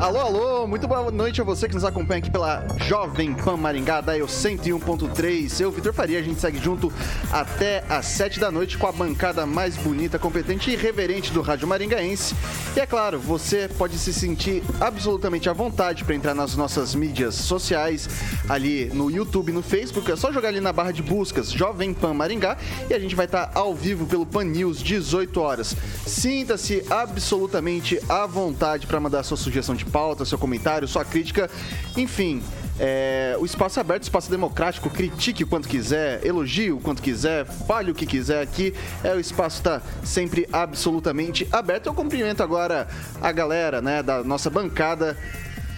Alô, alô, muito boa noite a você que nos acompanha aqui pela Jovem Pan Maringá, da Eu 101.3. Eu, Vitor Faria, a gente segue junto até às 7 da noite com a bancada mais bonita, competente e reverente do Rádio Maringaense. E é claro, você pode se sentir absolutamente à vontade para entrar nas nossas mídias sociais, ali no YouTube, no Facebook. É só jogar ali na barra de buscas Jovem Pan Maringá e a gente vai estar ao vivo pelo Pan News, 18 horas. Sinta-se absolutamente à vontade para mandar sua sugestão de pauta, seu comentário, sua crítica, enfim. É, o espaço é aberto, espaço democrático, critique o quanto quiser, elogie o quanto quiser, fale o que quiser aqui. É, o espaço está sempre absolutamente aberto. Eu cumprimento agora a galera né, da nossa bancada.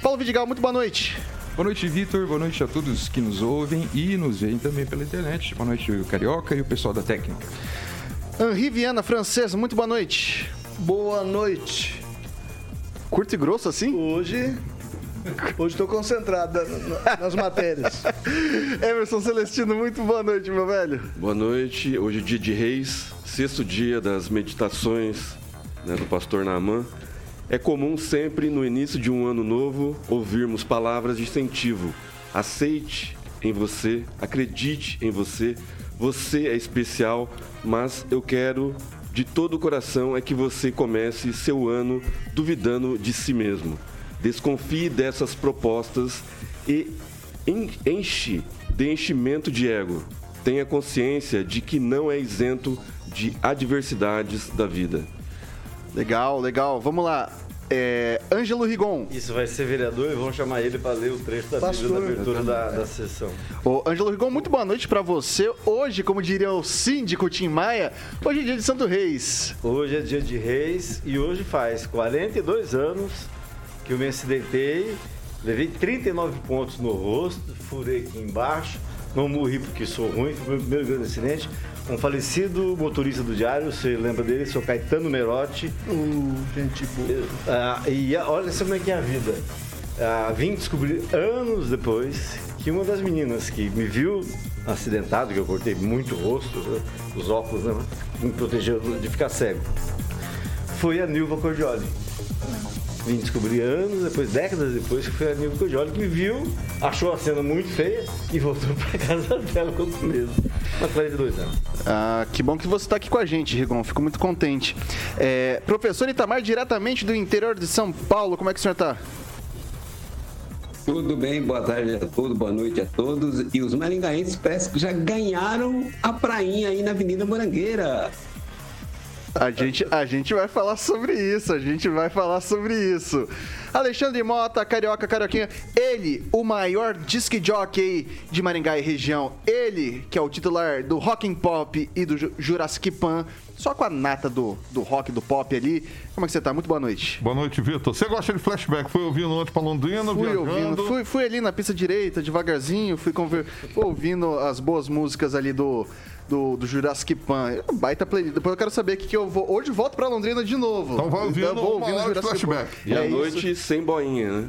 Paulo Vidigal, muito boa noite. Boa noite, Vitor. Boa noite a todos que nos ouvem e nos veem também pela internet. Boa noite, o Carioca e o pessoal da técnica. Henri Viana, francês, muito boa noite. Boa noite. Curto e grosso assim? Hoje. Hoje estou concentrado nas matérias. Emerson Celestino, muito boa noite, meu velho. Boa noite. Hoje é dia de Reis, sexto dia das meditações né, do pastor Naaman. É comum sempre, no início de um ano novo, ouvirmos palavras de incentivo. Aceite em você, acredite em você. Você é especial, mas eu quero de todo o coração é que você comece seu ano duvidando de si mesmo. Desconfie dessas propostas e enche de enchimento de ego. Tenha consciência de que não é isento de adversidades da vida. Legal, legal. Vamos lá. É, Ângelo Rigon. Isso vai ser vereador e vão chamar ele para ler o trecho da Pastor, Bíblia da abertura da, da sessão. Ô, Ângelo Rigon, muito boa noite para você. Hoje, como diria o síndico Tim Maia, hoje é dia de Santo Reis. Hoje é dia de Reis e hoje faz 42 anos que eu me acidentei, levei 39 pontos no rosto, furei aqui embaixo, não morri porque sou ruim, foi o meu primeiro grande acidente um falecido motorista do diário, você lembra dele, seu Caetano Merotti. Uh, gente boa. Uh, e olha como é que é a vida. Uh, vim descobrir anos depois que uma das meninas que me viu acidentado, que eu cortei muito o rosto, né, os óculos, né, me protegeu de ficar cego, foi a Nilva Cordioli vim descobrir anos depois, décadas depois, que foi a Nilva Cordioli que me viu, achou a cena muito feia e voltou para casa dela com mesmo. Mas 42 anos. Ah, que bom que você está aqui com a gente, Rigon. Fico muito contente. É, professor Itamar, diretamente do interior de São Paulo, como é que o senhor está? Tudo bem, boa tarde a todos, boa noite a todos. E os maringaenses parece que já ganharam a prainha aí na Avenida Morangueira. A gente, a gente vai falar sobre isso, a gente vai falar sobre isso. Alexandre Mota, Carioca, Carioquinha, ele, o maior disc jockey de Maringá e região. Ele, que é o titular do Rock and Pop e do Jurassic Pan, só com a nata do, do rock, do pop ali. Como é que você tá? Muito boa noite. Boa noite, Vitor. Você gosta de flashback? Foi ouvindo ontem pra Londrina, fui viajando? ouvindo. Fui, fui ali na pista direita, devagarzinho, fui conver... ouvindo as boas músicas ali do do, do Jurassic Pan. É baita playlist. Depois eu quero saber o que, que eu vou. Hoje volto pra Londrina de novo. Então vai ouvindo, então, vou ouvindo flashback. Pan. E à é noite isso. sem boinha, né?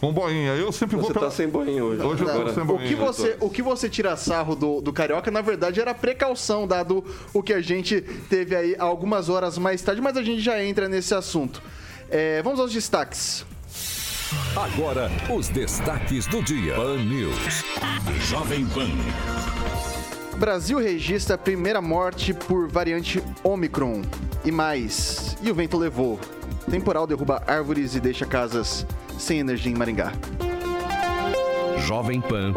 Com boinha. Eu sempre você vou pela... tá sem boinha hoje. Hoje eu tô sem boinha. O que você, o que você tira sarro do, do Carioca, na verdade, era precaução, dado o que a gente teve aí algumas horas mais tarde, mas a gente já entra nesse assunto. É, vamos aos destaques. Agora, os destaques do dia. Pan News. Jovem Pan. Brasil registra a primeira morte por variante Omicron. E mais. E o vento levou. Temporal derruba árvores e deixa casas sem energia em Maringá. Jovem Pan.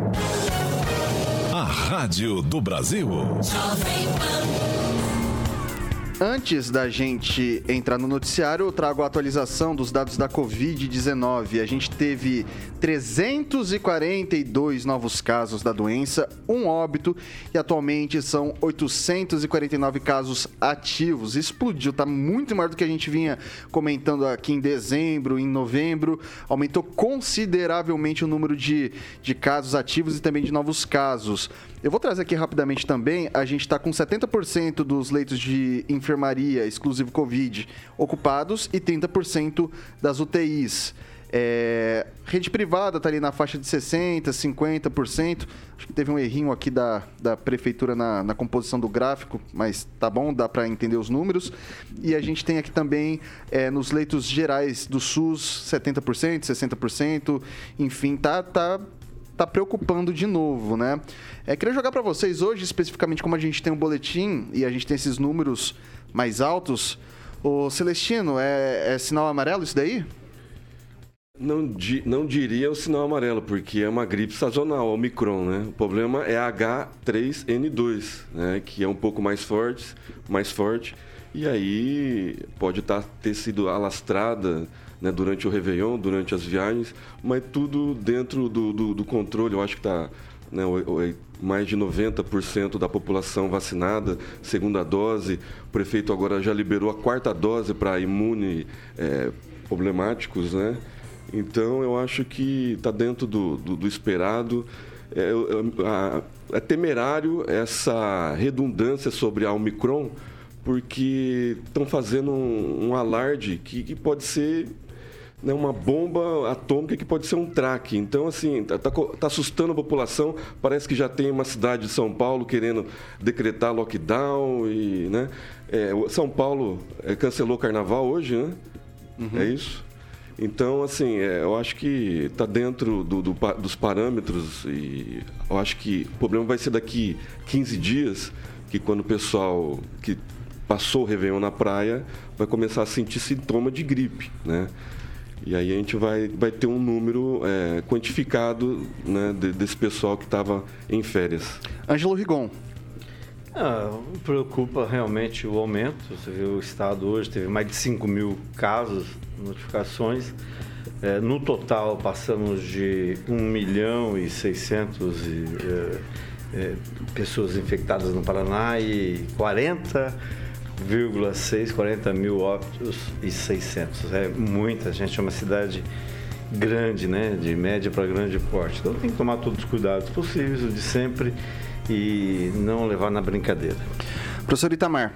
A rádio do Brasil. Antes da gente entrar no noticiário, eu trago a atualização dos dados da Covid-19. A gente teve 342 novos casos da doença, um óbito e atualmente são 849 casos ativos. Explodiu, tá muito maior do que a gente vinha comentando aqui em dezembro, em novembro. Aumentou consideravelmente o número de, de casos ativos e também de novos casos. Eu vou trazer aqui rapidamente também, a gente está com 70% dos leitos de enfermaria exclusivo Covid ocupados e 30% das UTIs. É, rede privada está ali na faixa de 60%, 50%. Acho que teve um errinho aqui da, da prefeitura na, na composição do gráfico, mas tá bom, dá para entender os números. E a gente tem aqui também é, nos leitos gerais do SUS 70%, 60%. Enfim, tá, tá tá preocupando de novo, né? É, queria jogar para vocês hoje, especificamente como a gente tem um boletim e a gente tem esses números mais altos. O Celestino, é, é sinal amarelo isso daí? Não, di, não diria o sinal amarelo, porque é uma gripe sazonal, Omicron, né? O problema é H3N2, né? Que é um pouco mais forte, mais forte. E aí pode tá, ter sido alastrada né, durante o Réveillon, durante as viagens, mas tudo dentro do, do, do controle. Eu acho que está né, mais de 90% da população vacinada, segunda dose. O prefeito agora já liberou a quarta dose para imune é, problemáticos, né? Então eu acho que está dentro do, do, do esperado. É, é, temerário essa redundância sobre a Omicron, porque estão fazendo um, um alarde que, que, pode ser né, uma bomba atômica que pode ser um traque. Então, assim, está tá, tá assustando a população. Parece que já tem uma cidade de São Paulo querendo decretar lockdown. e né, é, São Paulo é, cancelou o carnaval hoje, né? Uhum. É isso? Então, assim, é, eu acho que está dentro do, do, dos parâmetros e eu acho que o problema vai ser daqui 15 dias, que quando o pessoal que passou o Réveillon na praia vai começar a sentir sintoma de gripe, né? E aí a gente vai, vai ter um número é, quantificado né, desse pessoal que estava em férias. Ângelo Rigon. Ah, preocupa realmente o aumento. Você viu o estado hoje teve mais de 5 mil casos, notificações. É, no total, passamos de 1 milhão e 600 e, é, é, pessoas infectadas no Paraná e 40 1,6, 40 mil óbitos e 600. É muita gente, é uma cidade grande, né? De média para grande porte. Então tem que tomar todos os cuidados possíveis, o de sempre, e não levar na brincadeira. Professor Itamar.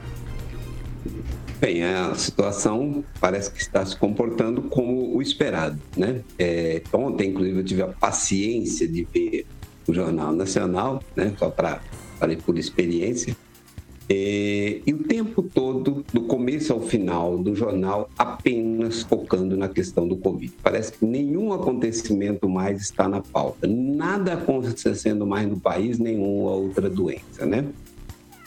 Bem, a situação parece que está se comportando como o esperado, né? É, ontem, inclusive, eu tive a paciência de ver o Jornal Nacional, né? Só para, falei por experiência, é, e o tempo todo, do começo ao final do jornal, apenas focando na questão do Covid. Parece que nenhum acontecimento mais está na pauta. Nada acontecendo mais no país, nenhuma outra doença, né?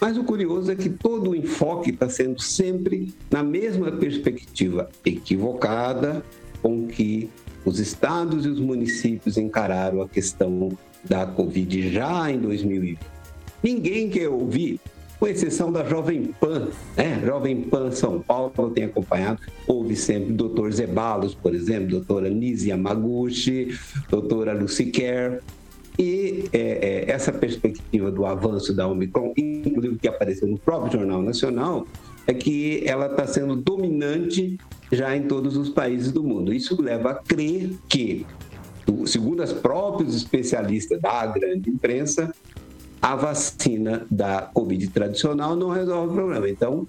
Mas o curioso é que todo o enfoque está sendo sempre na mesma perspectiva equivocada com que os estados e os municípios encararam a questão da Covid já em 2020. Ninguém quer ouvir com exceção da Jovem Pan, né? Jovem Pan São Paulo, eu tenho acompanhado, houve sempre doutor Zebalos, por exemplo, doutora Nise Yamaguchi, doutora Lucy Kerr, e é, é, essa perspectiva do avanço da Omicron, inclusive que apareceu no próprio Jornal Nacional, é que ela está sendo dominante já em todos os países do mundo. Isso leva a crer que, segundo os próprios especialistas da grande imprensa, a vacina da Covid tradicional não resolve o problema. Então,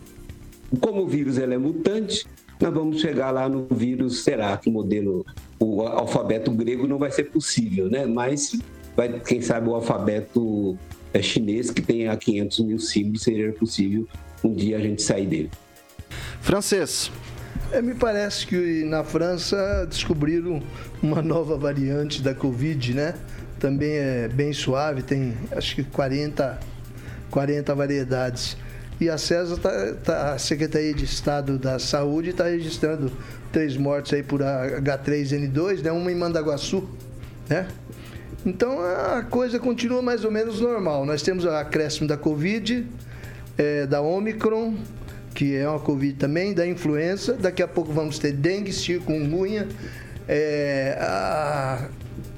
como o vírus ele é mutante, nós vamos chegar lá no vírus, será que o modelo, o alfabeto grego não vai ser possível, né? Mas, vai, quem sabe, o alfabeto é, chinês, que tem a 500 mil símbolos, seria possível um dia a gente sair dele. Francês. É, me parece que na França descobriram uma nova variante da Covid, né? Também é bem suave, tem acho que 40, 40 variedades. E a CESA, tá, tá, a Secretaria de Estado da Saúde, está registrando três mortes aí por H3N2, né? uma em Mandaguaçu, né? Então a coisa continua mais ou menos normal. Nós temos o acréscimo da Covid, é, da Omicron, que é uma Covid também, da influenza. Daqui a pouco vamos ter dengue, chikungunya. É, a,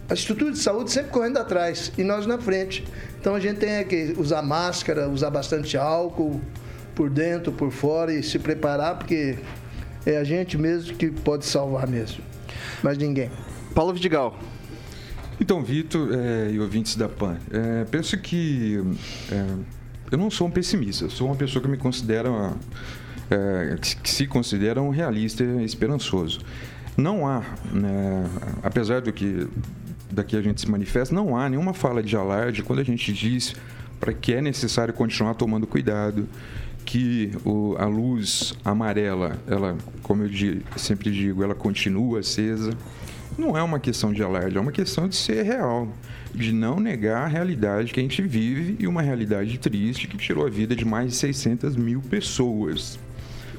a estrutura de saúde sempre correndo atrás e nós na frente. Então a gente tem que usar máscara, usar bastante álcool por dentro, por fora e se preparar, porque é a gente mesmo que pode salvar mesmo. Mas ninguém. Paulo Vidigal. Então, Vitor é, e ouvintes da PAN, é, penso que é, eu não sou um pessimista, sou uma pessoa que me considera, é, que se considera um realista e esperançoso. Não há, né, apesar do que daqui a gente se manifesta, não há nenhuma fala de alarde quando a gente diz para que é necessário continuar tomando cuidado, que o, a luz amarela, ela, como eu digo, sempre digo, ela continua acesa. Não é uma questão de alarde, é uma questão de ser real, de não negar a realidade que a gente vive e uma realidade triste que tirou a vida de mais de 600 mil pessoas,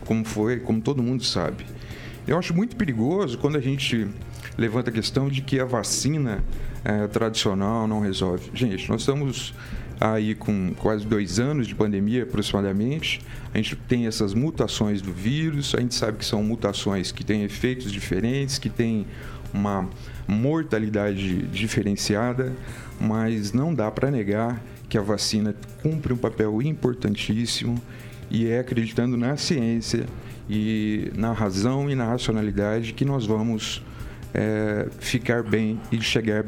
como foi, como todo mundo sabe. Eu acho muito perigoso quando a gente levanta a questão de que a vacina é, tradicional não resolve. Gente, nós estamos aí com quase dois anos de pandemia aproximadamente. A gente tem essas mutações do vírus, a gente sabe que são mutações que têm efeitos diferentes, que têm uma mortalidade diferenciada, mas não dá para negar que a vacina cumpre um papel importantíssimo e é acreditando na ciência e na razão e na racionalidade que nós vamos é, ficar bem e chegar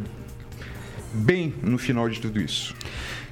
bem no final de tudo isso.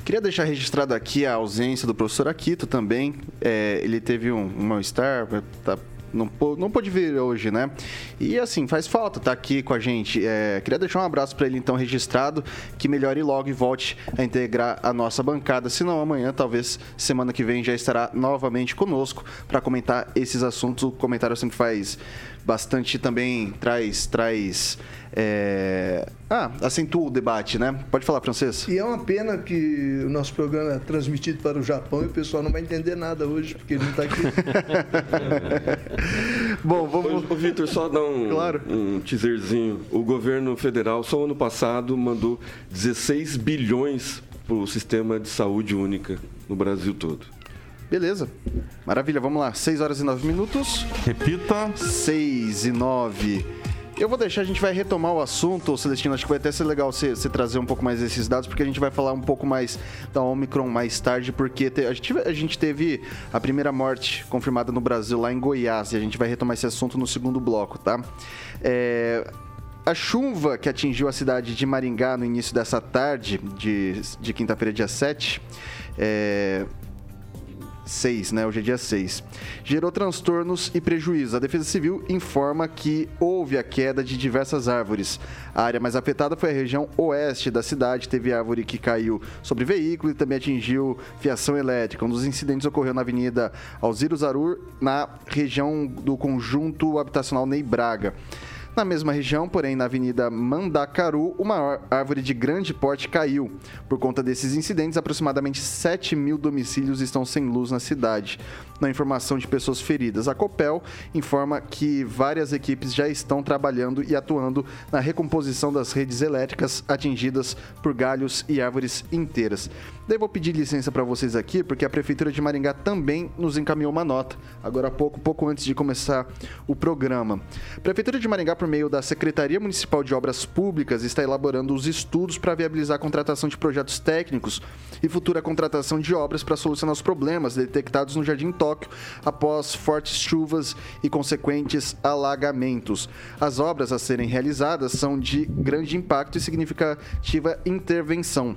Queria deixar registrado aqui a ausência do professor Aquito também. É, ele teve um, um mal-estar, tá não, não pôde vir hoje, né? E assim, faz falta estar tá aqui com a gente. É, queria deixar um abraço para ele então registrado, que melhore logo e volte a integrar a nossa bancada. Se não, amanhã, talvez semana que vem, já estará novamente conosco para comentar esses assuntos. O comentário sempre faz bastante também, traz, traz é... Ah, acentua o debate, né? Pode falar, francês. E é uma pena que o nosso programa é transmitido para o Japão e o pessoal não vai entender nada hoje, porque ele não está aqui. Bom, vamos. Ô, Vitor, só dar um, claro. um teaserzinho. O governo federal, só ano passado, mandou 16 bilhões para o sistema de saúde única no Brasil todo. Beleza. Maravilha, vamos lá. 6 horas e 9 minutos. Repita. 6 e 9. Eu vou deixar, a gente vai retomar o assunto, Celestino. Acho que vai até ser legal você, você trazer um pouco mais desses dados, porque a gente vai falar um pouco mais da Omicron mais tarde, porque te, a, gente, a gente teve a primeira morte confirmada no Brasil, lá em Goiás, e a gente vai retomar esse assunto no segundo bloco, tá? É, a chuva que atingiu a cidade de Maringá no início dessa tarde, de, de quinta-feira, dia 7, é, 6, né? Hoje é dia 6. Gerou transtornos e prejuízos. A Defesa Civil informa que houve a queda de diversas árvores. A área mais afetada foi a região oeste da cidade. Teve árvore que caiu sobre veículo e também atingiu fiação elétrica. Um dos incidentes ocorreu na Avenida Alziro Zarur, na região do conjunto habitacional Ney Braga. Na mesma região, porém, na Avenida Mandacaru, uma árvore de grande porte caiu. Por conta desses incidentes, aproximadamente 7 mil domicílios estão sem luz na cidade. Na informação de pessoas feridas, a Copel informa que várias equipes já estão trabalhando e atuando na recomposição das redes elétricas atingidas por galhos e árvores inteiras. Daí vou pedir licença para vocês aqui, porque a Prefeitura de Maringá também nos encaminhou uma nota, agora há pouco, pouco antes de começar o programa. A Prefeitura de Maringá, por meio da Secretaria Municipal de Obras Públicas, está elaborando os estudos para viabilizar a contratação de projetos técnicos e futura contratação de obras para solucionar os problemas detectados no Jardim Tóquio após fortes chuvas e consequentes alagamentos. As obras a serem realizadas são de grande impacto e significativa intervenção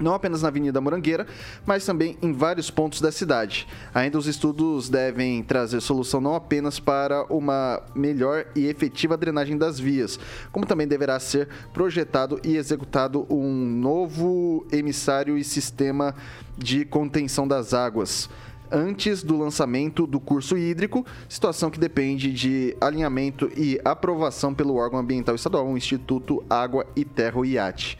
não apenas na Avenida Morangueira, mas também em vários pontos da cidade. Ainda os estudos devem trazer solução não apenas para uma melhor e efetiva drenagem das vias, como também deverá ser projetado e executado um novo emissário e sistema de contenção das águas antes do lançamento do curso hídrico, situação que depende de alinhamento e aprovação pelo órgão ambiental estadual, o Instituto Água e Terra, IAT.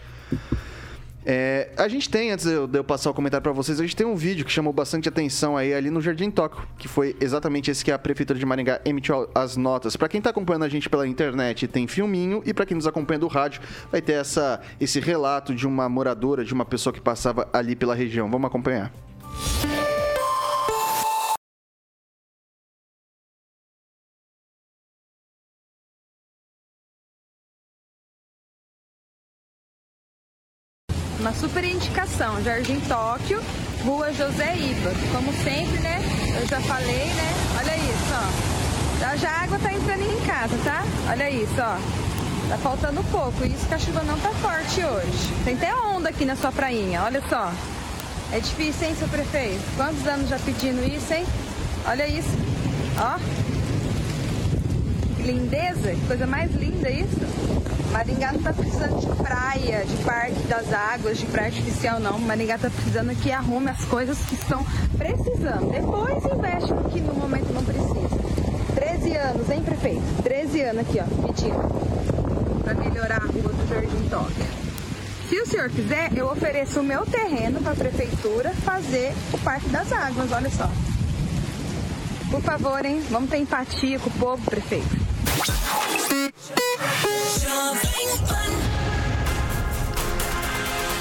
É, a gente tem, antes de eu, passar o comentário para vocês, a gente tem um vídeo que chamou bastante atenção aí ali no Jardim Tóquio, que foi exatamente esse que a Prefeitura de Maringá emitiu as notas. Para quem tá acompanhando a gente pela internet, tem filminho, e para quem nos acompanha do rádio, vai ter essa, esse relato de uma moradora, de uma pessoa que passava ali pela região. Vamos acompanhar. Super indicação, Jardim Tóquio, Rua José Iba. Como sempre, né? Eu já falei, né? Olha isso, ó. Já, já a água tá entrando em casa, tá? Olha isso, ó. Tá faltando pouco. Isso que a chuva não tá forte hoje. Tem até onda aqui na sua prainha, olha só. É difícil, hein, seu prefeito? Quantos anos já pedindo isso, hein? Olha isso. Ó. Lindeza, que coisa mais linda isso. Maringá não tá precisando de praia, de parque das águas, de praia artificial não. Maringá tá precisando que arrume as coisas que estão precisando. Depois investe no que no momento não precisa. 13 anos, hein, prefeito? 13 anos aqui, ó, pedindo. Pra melhorar a rua do Jardim Tóquio. Se o senhor quiser, eu ofereço o meu terreno para a prefeitura fazer o Parque das Águas, olha só. Por favor, hein? Vamos ter empatia com o povo, prefeito.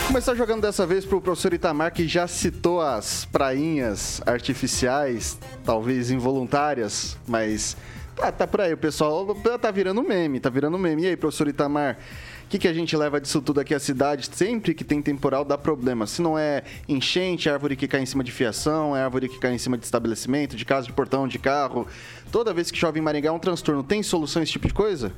Começar jogando dessa vez pro professor Itamar, que já citou as prainhas artificiais, talvez involuntárias, mas tá, tá por aí, o pessoal tá virando meme, tá virando meme. E aí, professor Itamar, o que, que a gente leva disso tudo aqui à cidade? Sempre que tem temporal dá problema. Se não é enchente, árvore que cai em cima de fiação, é árvore que cai em cima de estabelecimento, de casa, de portão, de carro. Toda vez que chove em Maringá é um transtorno. Tem solução esse tipo de coisa?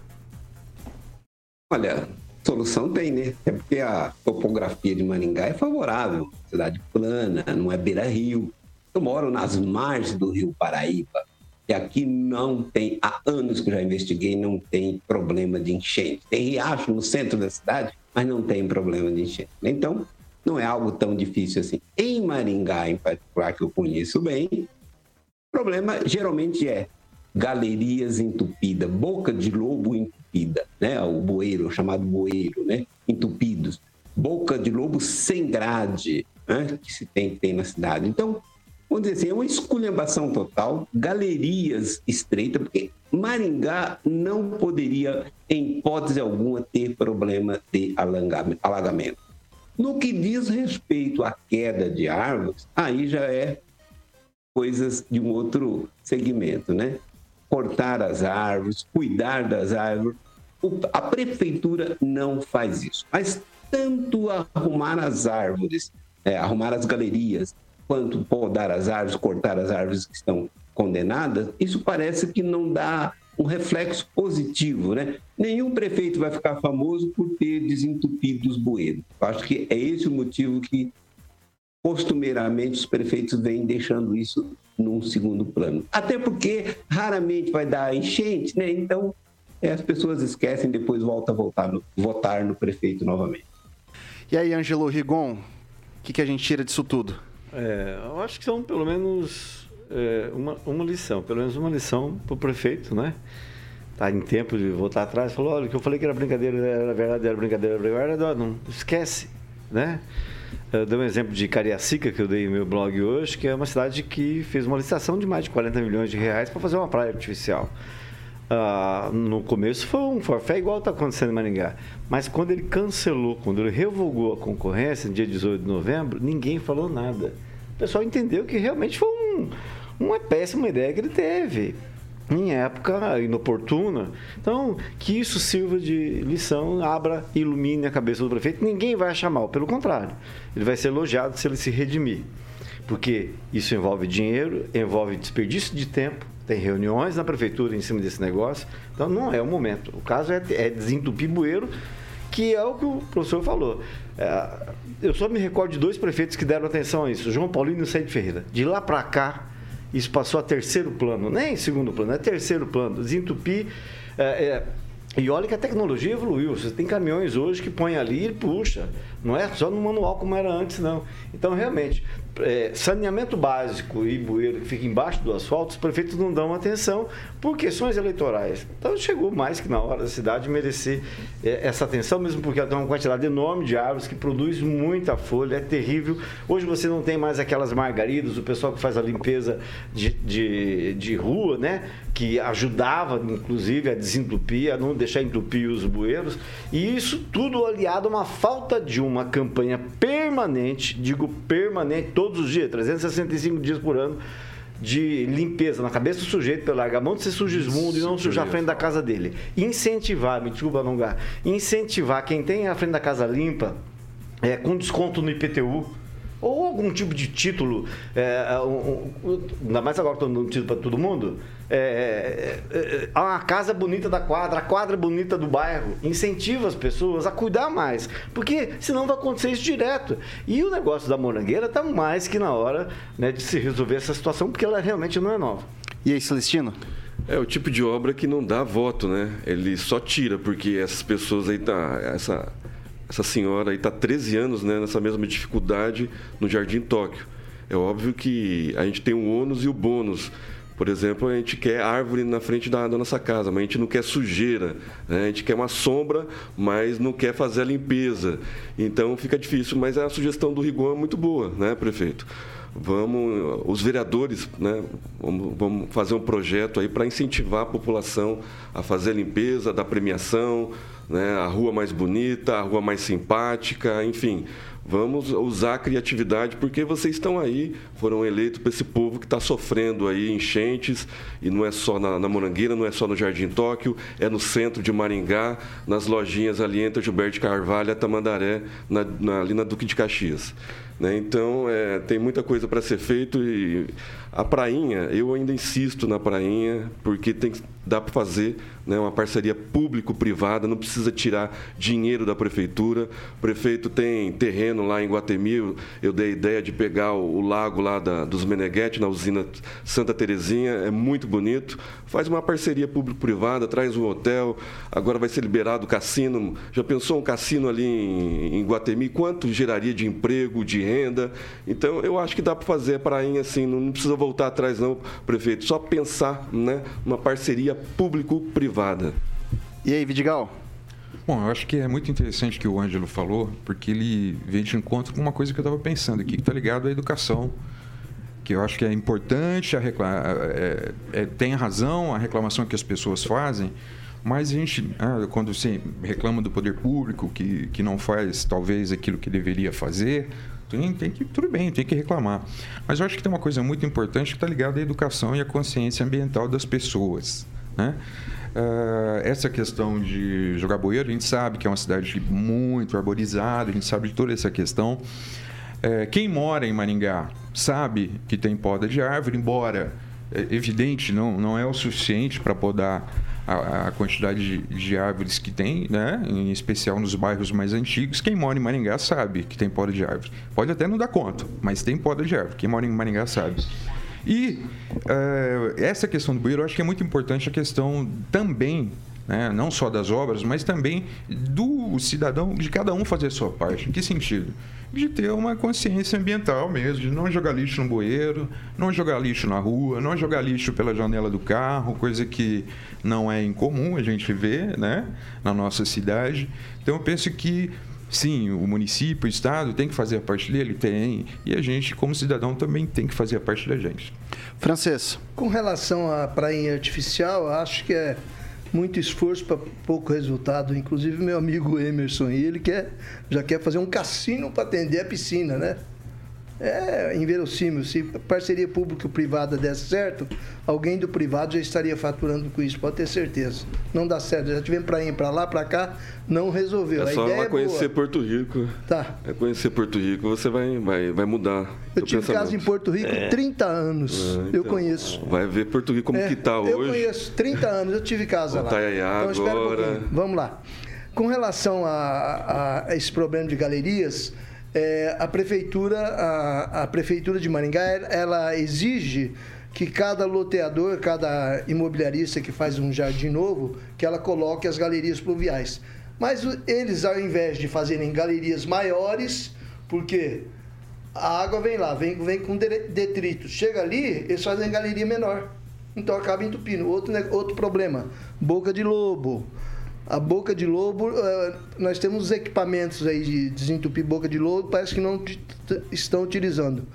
Olha, solução tem, né? É porque a topografia de Maringá é favorável. Cidade plana, não é beira-rio. Eu moro nas margens do rio Paraíba. E aqui não tem, há anos que já investiguei, não tem problema de enchente. Tem riacho no centro da cidade, mas não tem problema de enchente. Então, não é algo tão difícil assim. Em Maringá, em particular, que eu conheço bem, o problema geralmente é galerias entupidas, boca de lobo entupida, né? O bueiro, chamado bueiro, né? Entupidos. Boca de lobo sem grade, né? que se tem, tem na cidade. Então, vamos dizer assim, é uma esculhambação total, galerias estreitas, porque Maringá não poderia, em hipótese alguma, ter problema de alagamento. No que diz respeito à queda de árvores, aí já é coisas de um outro segmento, né? Cortar as árvores, cuidar das árvores. A prefeitura não faz isso, mas tanto arrumar as árvores, é, arrumar as galerias, quanto podar as árvores, cortar as árvores que estão condenadas, isso parece que não dá um reflexo positivo, né? Nenhum prefeito vai ficar famoso por ter desentupido os bueiros. Eu acho que é esse o motivo que costumeiramente os prefeitos vêm deixando isso num segundo plano. Até porque raramente vai dar enchente, né? Então é, as pessoas esquecem depois voltam a voltar no, votar no prefeito novamente. E aí, Angelo Rigon, o que, que a gente tira disso tudo? É, eu acho que são pelo menos é, uma, uma lição, pelo menos uma lição para o prefeito, né? Tá em tempo de voltar atrás, falou, olha, que eu falei que era brincadeira, era verdade, era brincadeira, era verdade, não esquece, né? Eu dei um exemplo de Cariacica, que eu dei no meu blog hoje, que é uma cidade que fez uma licitação de mais de 40 milhões de reais para fazer uma praia artificial. Ah, no começo foi um forfé igual está acontecendo em Maringá. Mas quando ele cancelou, quando ele revogou a concorrência, no dia 18 de novembro, ninguém falou nada. O pessoal entendeu que realmente foi um, uma péssima ideia que ele teve em época inoportuna. Então, que isso sirva de lição, abra, ilumine a cabeça do prefeito. Ninguém vai achar mal, pelo contrário. Ele vai ser elogiado se ele se redimir. Porque isso envolve dinheiro, envolve desperdício de tempo, tem reuniões na prefeitura em cima desse negócio. Então, não é o momento. O caso é, é desentupir bueiro, que é o que o professor falou. É, eu só me recordo de dois prefeitos que deram atenção a isso, João Paulino e o Said Ferreira. De lá para cá, isso passou a terceiro plano, nem segundo plano, é terceiro plano. Desentupir. É, é, E olha que a tecnologia evoluiu. Você tem caminhões hoje que põe ali e puxa. Não é só no manual como era antes, não. Então, realmente, é, saneamento básico e bueiro que fica embaixo do asfalto, os prefeitos não dão atenção por questões eleitorais. Então, chegou mais que na hora da cidade merecer é, essa atenção, mesmo porque ela tem uma quantidade enorme de árvores que produz muita folha, é terrível. Hoje você não tem mais aquelas margaridas, o pessoal que faz a limpeza de, de, de rua, né? Que ajudava, inclusive, a desentupir, a não deixar entupir os bueiros. E isso tudo aliado a uma falta de uma campanha permanente, digo permanente, todos os dias, 365 dias por ano, de limpeza na cabeça do sujeito pelo largar a mão de ser sujismundo e não sujar a frente da casa dele. Incentivar, me desculpa alongar, incentivar quem tem a frente da casa limpa, é, com desconto no IPTU, ou algum tipo de título, é, um, um, ainda mais agora que estou dando título para todo mundo, é, é, é, a casa bonita da quadra, a quadra bonita do bairro, incentiva as pessoas a cuidar mais, porque senão vai acontecer isso direto. E o negócio da morangueira está mais que na hora né, de se resolver essa situação, porque ela realmente não é nova. E aí, Celestino? É o tipo de obra que não dá voto, né? Ele só tira, porque essas pessoas aí tá. Essa, essa senhora aí está 13 anos né, nessa mesma dificuldade no Jardim Tóquio. É óbvio que a gente tem o ônus e o bônus. Por exemplo, a gente quer árvore na frente da, da nossa casa, mas a gente não quer sujeira. Né? A gente quer uma sombra, mas não quer fazer a limpeza. Então fica difícil. Mas a sugestão do Rigon é muito boa, né, prefeito? Vamos, os vereadores, né, vamos, vamos fazer um projeto aí para incentivar a população a fazer a limpeza, da premiação, né, a rua mais bonita, a rua mais simpática, enfim. Vamos usar a criatividade, porque vocês estão aí, foram eleitos para esse povo que está sofrendo aí enchentes, e não é só na, na, Morangueira, não é só no Jardim Tóquio, é no centro de Maringá, nas lojinhas ali entre Gilberto Carvalho e Tamandaré, na, na, ali na Duque de Caxias. Né? Então, é, tem muita coisa para ser feito e a prainha, eu ainda insisto na prainha, porque tem, dá para fazer né, uma parceria público-privada, não precisa tirar dinheiro da prefeitura. O prefeito tem terreno lá em Guatemi, eu, eu dei a ideia de pegar o, o lago lá da, dos Meneghetti, na usina Santa Terezinha, é muito bonito. Faz uma parceria público-privada, traz um hotel, agora vai ser liberado o cassino. Já pensou um cassino ali em, em Guatemi? Quanto geraria de emprego, de renda? Então, eu acho que dá para fazer a prainha assim, não, não precisa voltar atrás não, prefeito, só pensar né, uma parceria público-privada. E aí, Vidigal? Bom, eu acho que é muito interessante o que o Ângelo falou, porque ele veio de encontro com uma coisa que eu estava pensando aqui, que está ligado à educação, que eu acho que é importante, a é, é, tem razão a reclamação que as pessoas fazem, mas a gente, ah, quando você reclama do poder público, que, que não faz talvez aquilo que deveria fazer, tem, tem que, tudo bem, tem que reclamar. Mas eu acho que tem uma coisa muito importante que está ligada à educação e à consciência ambiental das pessoas. Né? Uh, essa questão de jogar bueiro, a gente sabe que é uma cidade muito arborizada, a gente sabe de toda essa questão. Uh, quem mora em Maringá sabe que tem poda de árvore, embora é evidente, não, não é o suficiente para podar a, quantidade de, de, árvores que tem, né? em especial nos bairros mais antigos. Quem mora em Maringá sabe que tem poda de árvore. Pode até não dar conta, mas tem poda de árvore. Quem mora em Maringá sabe. E uh, essa questão do bueiro, eu acho que é muito importante a questão também né? não só das obras, mas também do cidadão, de cada um fazer a sua parte. Em que sentido? De ter uma consciência ambiental mesmo, de não jogar lixo no bueiro, não jogar lixo na rua, não jogar lixo pela janela do carro, coisa que não é incomum a gente ver né? na nossa cidade. Então eu penso que Sim, o município, o Estado tem que fazer a parte dele? Tem. E a gente, como cidadão, também tem que fazer a parte da gente. Francês. Com relação à praia artificial, acho que é muito esforço para pouco resultado. Inclusive meu amigo Emerson, ele quer, já quer fazer um cassino para atender a piscina, né? É inverossímil. Se parceria público-privada desse certo, alguém do privado já estaria faturando com isso, pode ter certeza. Não dá certo. Já tivemos para ir para lá, para cá, não resolveu. É só lá é conhecer boa. Porto Rico. Tá. É conhecer Porto Rico, você vai, vai, vai mudar. Eu tive pensamento. casa em Porto Rico é. 30 anos. É, então, eu conheço. Vai ver Porto Rico como é, que está hoje. Eu conheço, 30 anos, eu tive casa lá. Itaiaiá então, agora. Um Vamos lá. Com relação a, a esse problema de galerias, é, a prefeitura a, a, prefeitura de Maringá ela exige que cada loteador, cada imobiliarista que faz um jardim novo, que ela coloque as galerias pluviais. Mas eles, ao invés de fazerem galerias maiores, porque a água vem lá, vem, vem com detritos. Chega ali, eles fazem galeria menor. Então acaba entupindo. Outro, outro problema, boca de lobo. A boca de lobo, eh, nós temos equipamentos aí de desentupir boca de lobo, parece que não estão utilizando.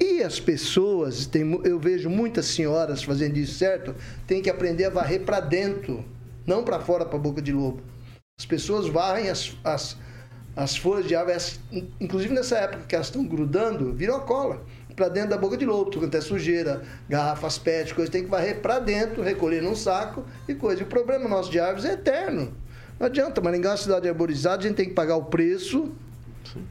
E as pessoas, tem, eu vejo muitas senhoras fazendo isso certo, tem que aprender a varrer para dentro, não para fora, para boca de lobo. As pessoas varrem as, as, as folhas de árvore, inclusive nessa época que elas estão grudando, viram a cola para dentro da boca de lobo, quanto é sujeira, garrafas PET, coisa, tem que varrer para dentro, recolher num saco e coisa. E o problema nosso de árvores é eterno. Não adianta, Maringá é uma cidade arborizada, a gente tem que pagar o preço. Sim.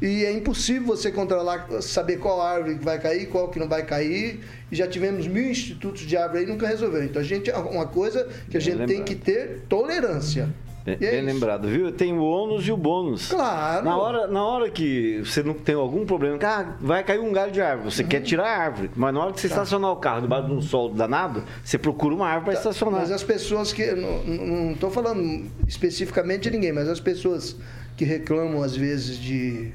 E é impossível você controlar, saber qual árvore vai cair, qual que não vai cair. E já tivemos mil institutos de árvore aí e nunca resolveu. Então a gente é uma coisa que a gente tem que ter tolerância. Bem, é bem lembrado, viu? Tem o ônus e o bônus. Claro. Na hora, na hora que você não tem algum problema, ah, vai cair um galho de árvore, você uhum. quer tirar a árvore, mas na hora que você tá. estacionar o carro debaixo de um sol danado, você procura uma árvore para tá. estacionar. Mas as pessoas que. Não estou falando especificamente de ninguém, mas as pessoas que reclamam às vezes de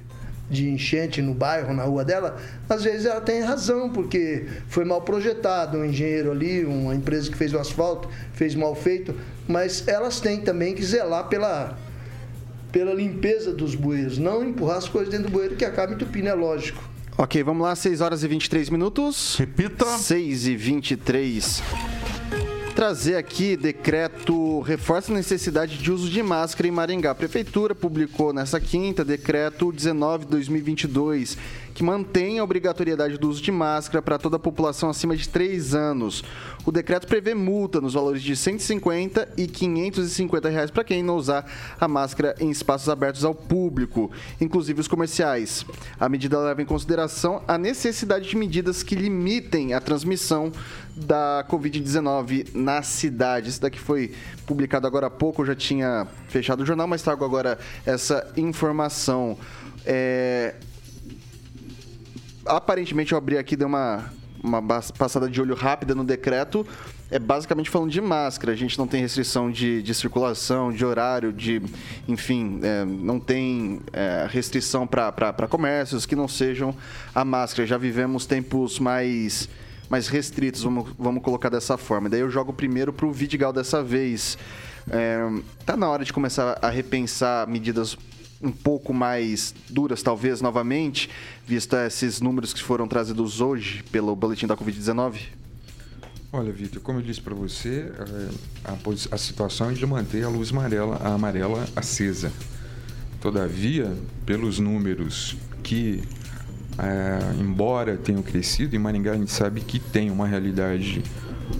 de enchente no bairro, na rua dela, às vezes ela tem razão, porque foi mal projetado, um engenheiro ali, uma empresa que fez o asfalto, fez mal feito, mas elas têm também que zelar pela, pela limpeza dos bueiros, não empurrar as coisas dentro do bueiro que acaba entupindo, é lógico. Ok, vamos lá, 6 horas e 23 minutos. Repita. 6 e 23 trazer aqui decreto reforça a necessidade de uso de máscara em Maringá. A prefeitura publicou nessa quinta decreto 19/2022 que mantém a obrigatoriedade do uso de máscara para toda a população acima de 3 anos. O decreto prevê multa nos valores de 150 e 550 reais para quem não usar a máscara em espaços abertos ao público, inclusive os comerciais. A medida leva em consideração a necessidade de medidas que limitem a transmissão da Covid-19 na cidade. Isso daqui foi publicado agora há pouco, eu já tinha fechado o jornal, mas trago agora essa informação. É... Aparentemente eu abri aqui, dei uma, uma passada de olho rápida no decreto. É basicamente falando de máscara. A gente não tem restrição de, de circulação, de horário, de. Enfim, é, não tem é, restrição para comércios que não sejam a máscara. Já vivemos tempos mais mais restritos, vamos, vamos colocar dessa forma. Daí eu jogo primeiro para o Vidigal dessa vez. É, tá na hora de começar a repensar medidas um pouco mais duras, talvez, novamente, visto esses números que foram trazidos hoje pelo boletim da Covid-19? Olha, Vitor, como eu disse para você, a, a, situação é de manter a luz amarela, a amarela acesa. Todavia, pelos números que é, embora tenham crescido, em Maringá a gente sabe que tem uma realidade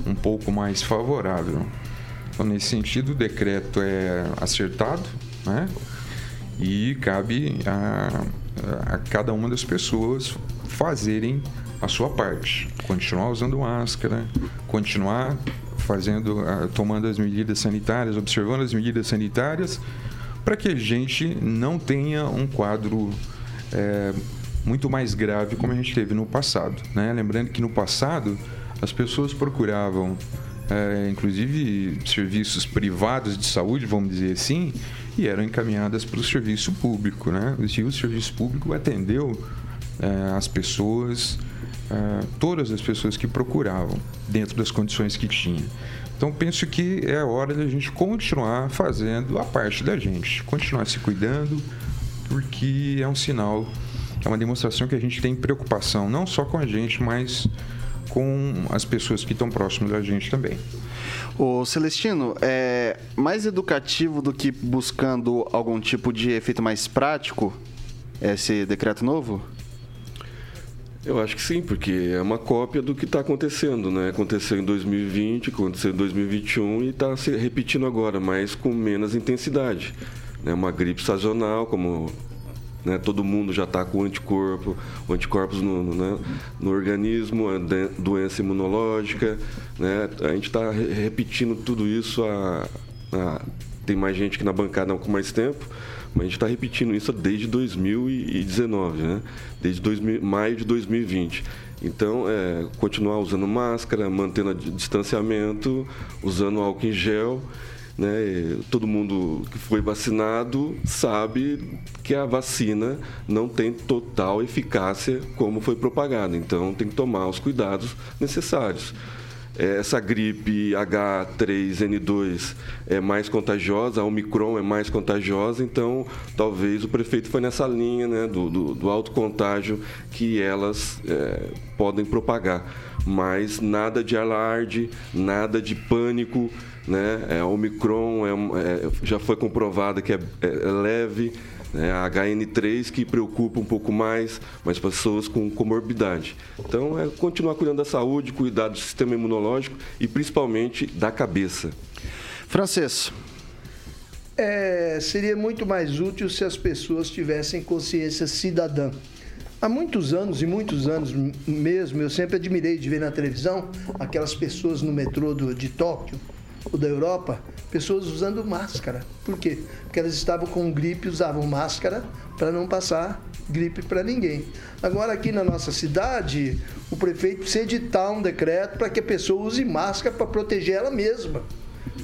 um pouco mais favorável. Então, nesse sentido, o decreto é acertado, né? E cabe a, a cada uma das pessoas fazerem a sua parte, continuar usando máscara, continuar fazendo, tomando as medidas sanitárias, observando as medidas sanitárias, para que a gente não tenha um quadro é, muito mais grave como a gente teve no passado. Né? Lembrando que no passado as pessoas procuravam, é, inclusive, serviços privados de saúde, vamos dizer assim, e eram encaminhadas para o serviço público. Né? E o serviço público atendeu é, as pessoas, é, todas as pessoas que procuravam, dentro das condições que tinha. Então penso que é a hora da gente continuar fazendo a parte da gente, continuar se cuidando, porque é um sinal é uma demonstração que a gente tem preocupação não só com a gente, mas com as pessoas que estão próximas da gente também. O Celestino, é mais educativo do que buscando algum tipo de efeito mais prático esse decreto novo? Eu acho que sim, porque é uma cópia do que está acontecendo, né? Aconteceu em 2020, aconteceu em 2021 e está se repetindo agora, mas com menos intensidade. É uma gripe sazonal, como né? Todo mundo já está com anticorpo, anticorpos no, no, né? no organismo, doença imunológica. Né? A gente está repetindo tudo isso há, há tem mais gente que na bancada com mais tempo, mas a gente está repetindo isso desde 2019, né? Desde 2000, maio de 2020. Então, é, continuar usando máscara, mantendo distanciamento, usando álcool em gel. Né? Todo mundo que foi vacinado sabe que a vacina não tem total eficácia como foi propagada. Então, tem que tomar os cuidados necessários. É, essa gripe H3N2 é mais contagiosa, a Omicron é mais contagiosa, então talvez o prefeito foi nessa linha né, do, do, do alto contágio que elas é, podem propagar. Mas nada de alarde, nada de pânico. Né? É, Omicron é, é, já foi comprovada que é, é leve né? A HN3 que preocupa um pouco mais, mas pessoas com comorbidade. Então, é continuar cuidando da saúde, cuidar do sistema imunológico e principalmente da cabeça. Francês. É, seria muito mais útil se as pessoas tivessem consciência cidadã. Há muitos anos e muitos anos mesmo, eu sempre admirei de ver na televisão aquelas pessoas no metrô do, de Tóquio ou da Europa pessoas usando máscara. Por quê? Porque elas estavam com gripe, usavam máscara para não passar gripe para ninguém. Agora aqui na nossa cidade, o prefeito precisa editar um decreto para que a pessoa use máscara para proteger ela mesma.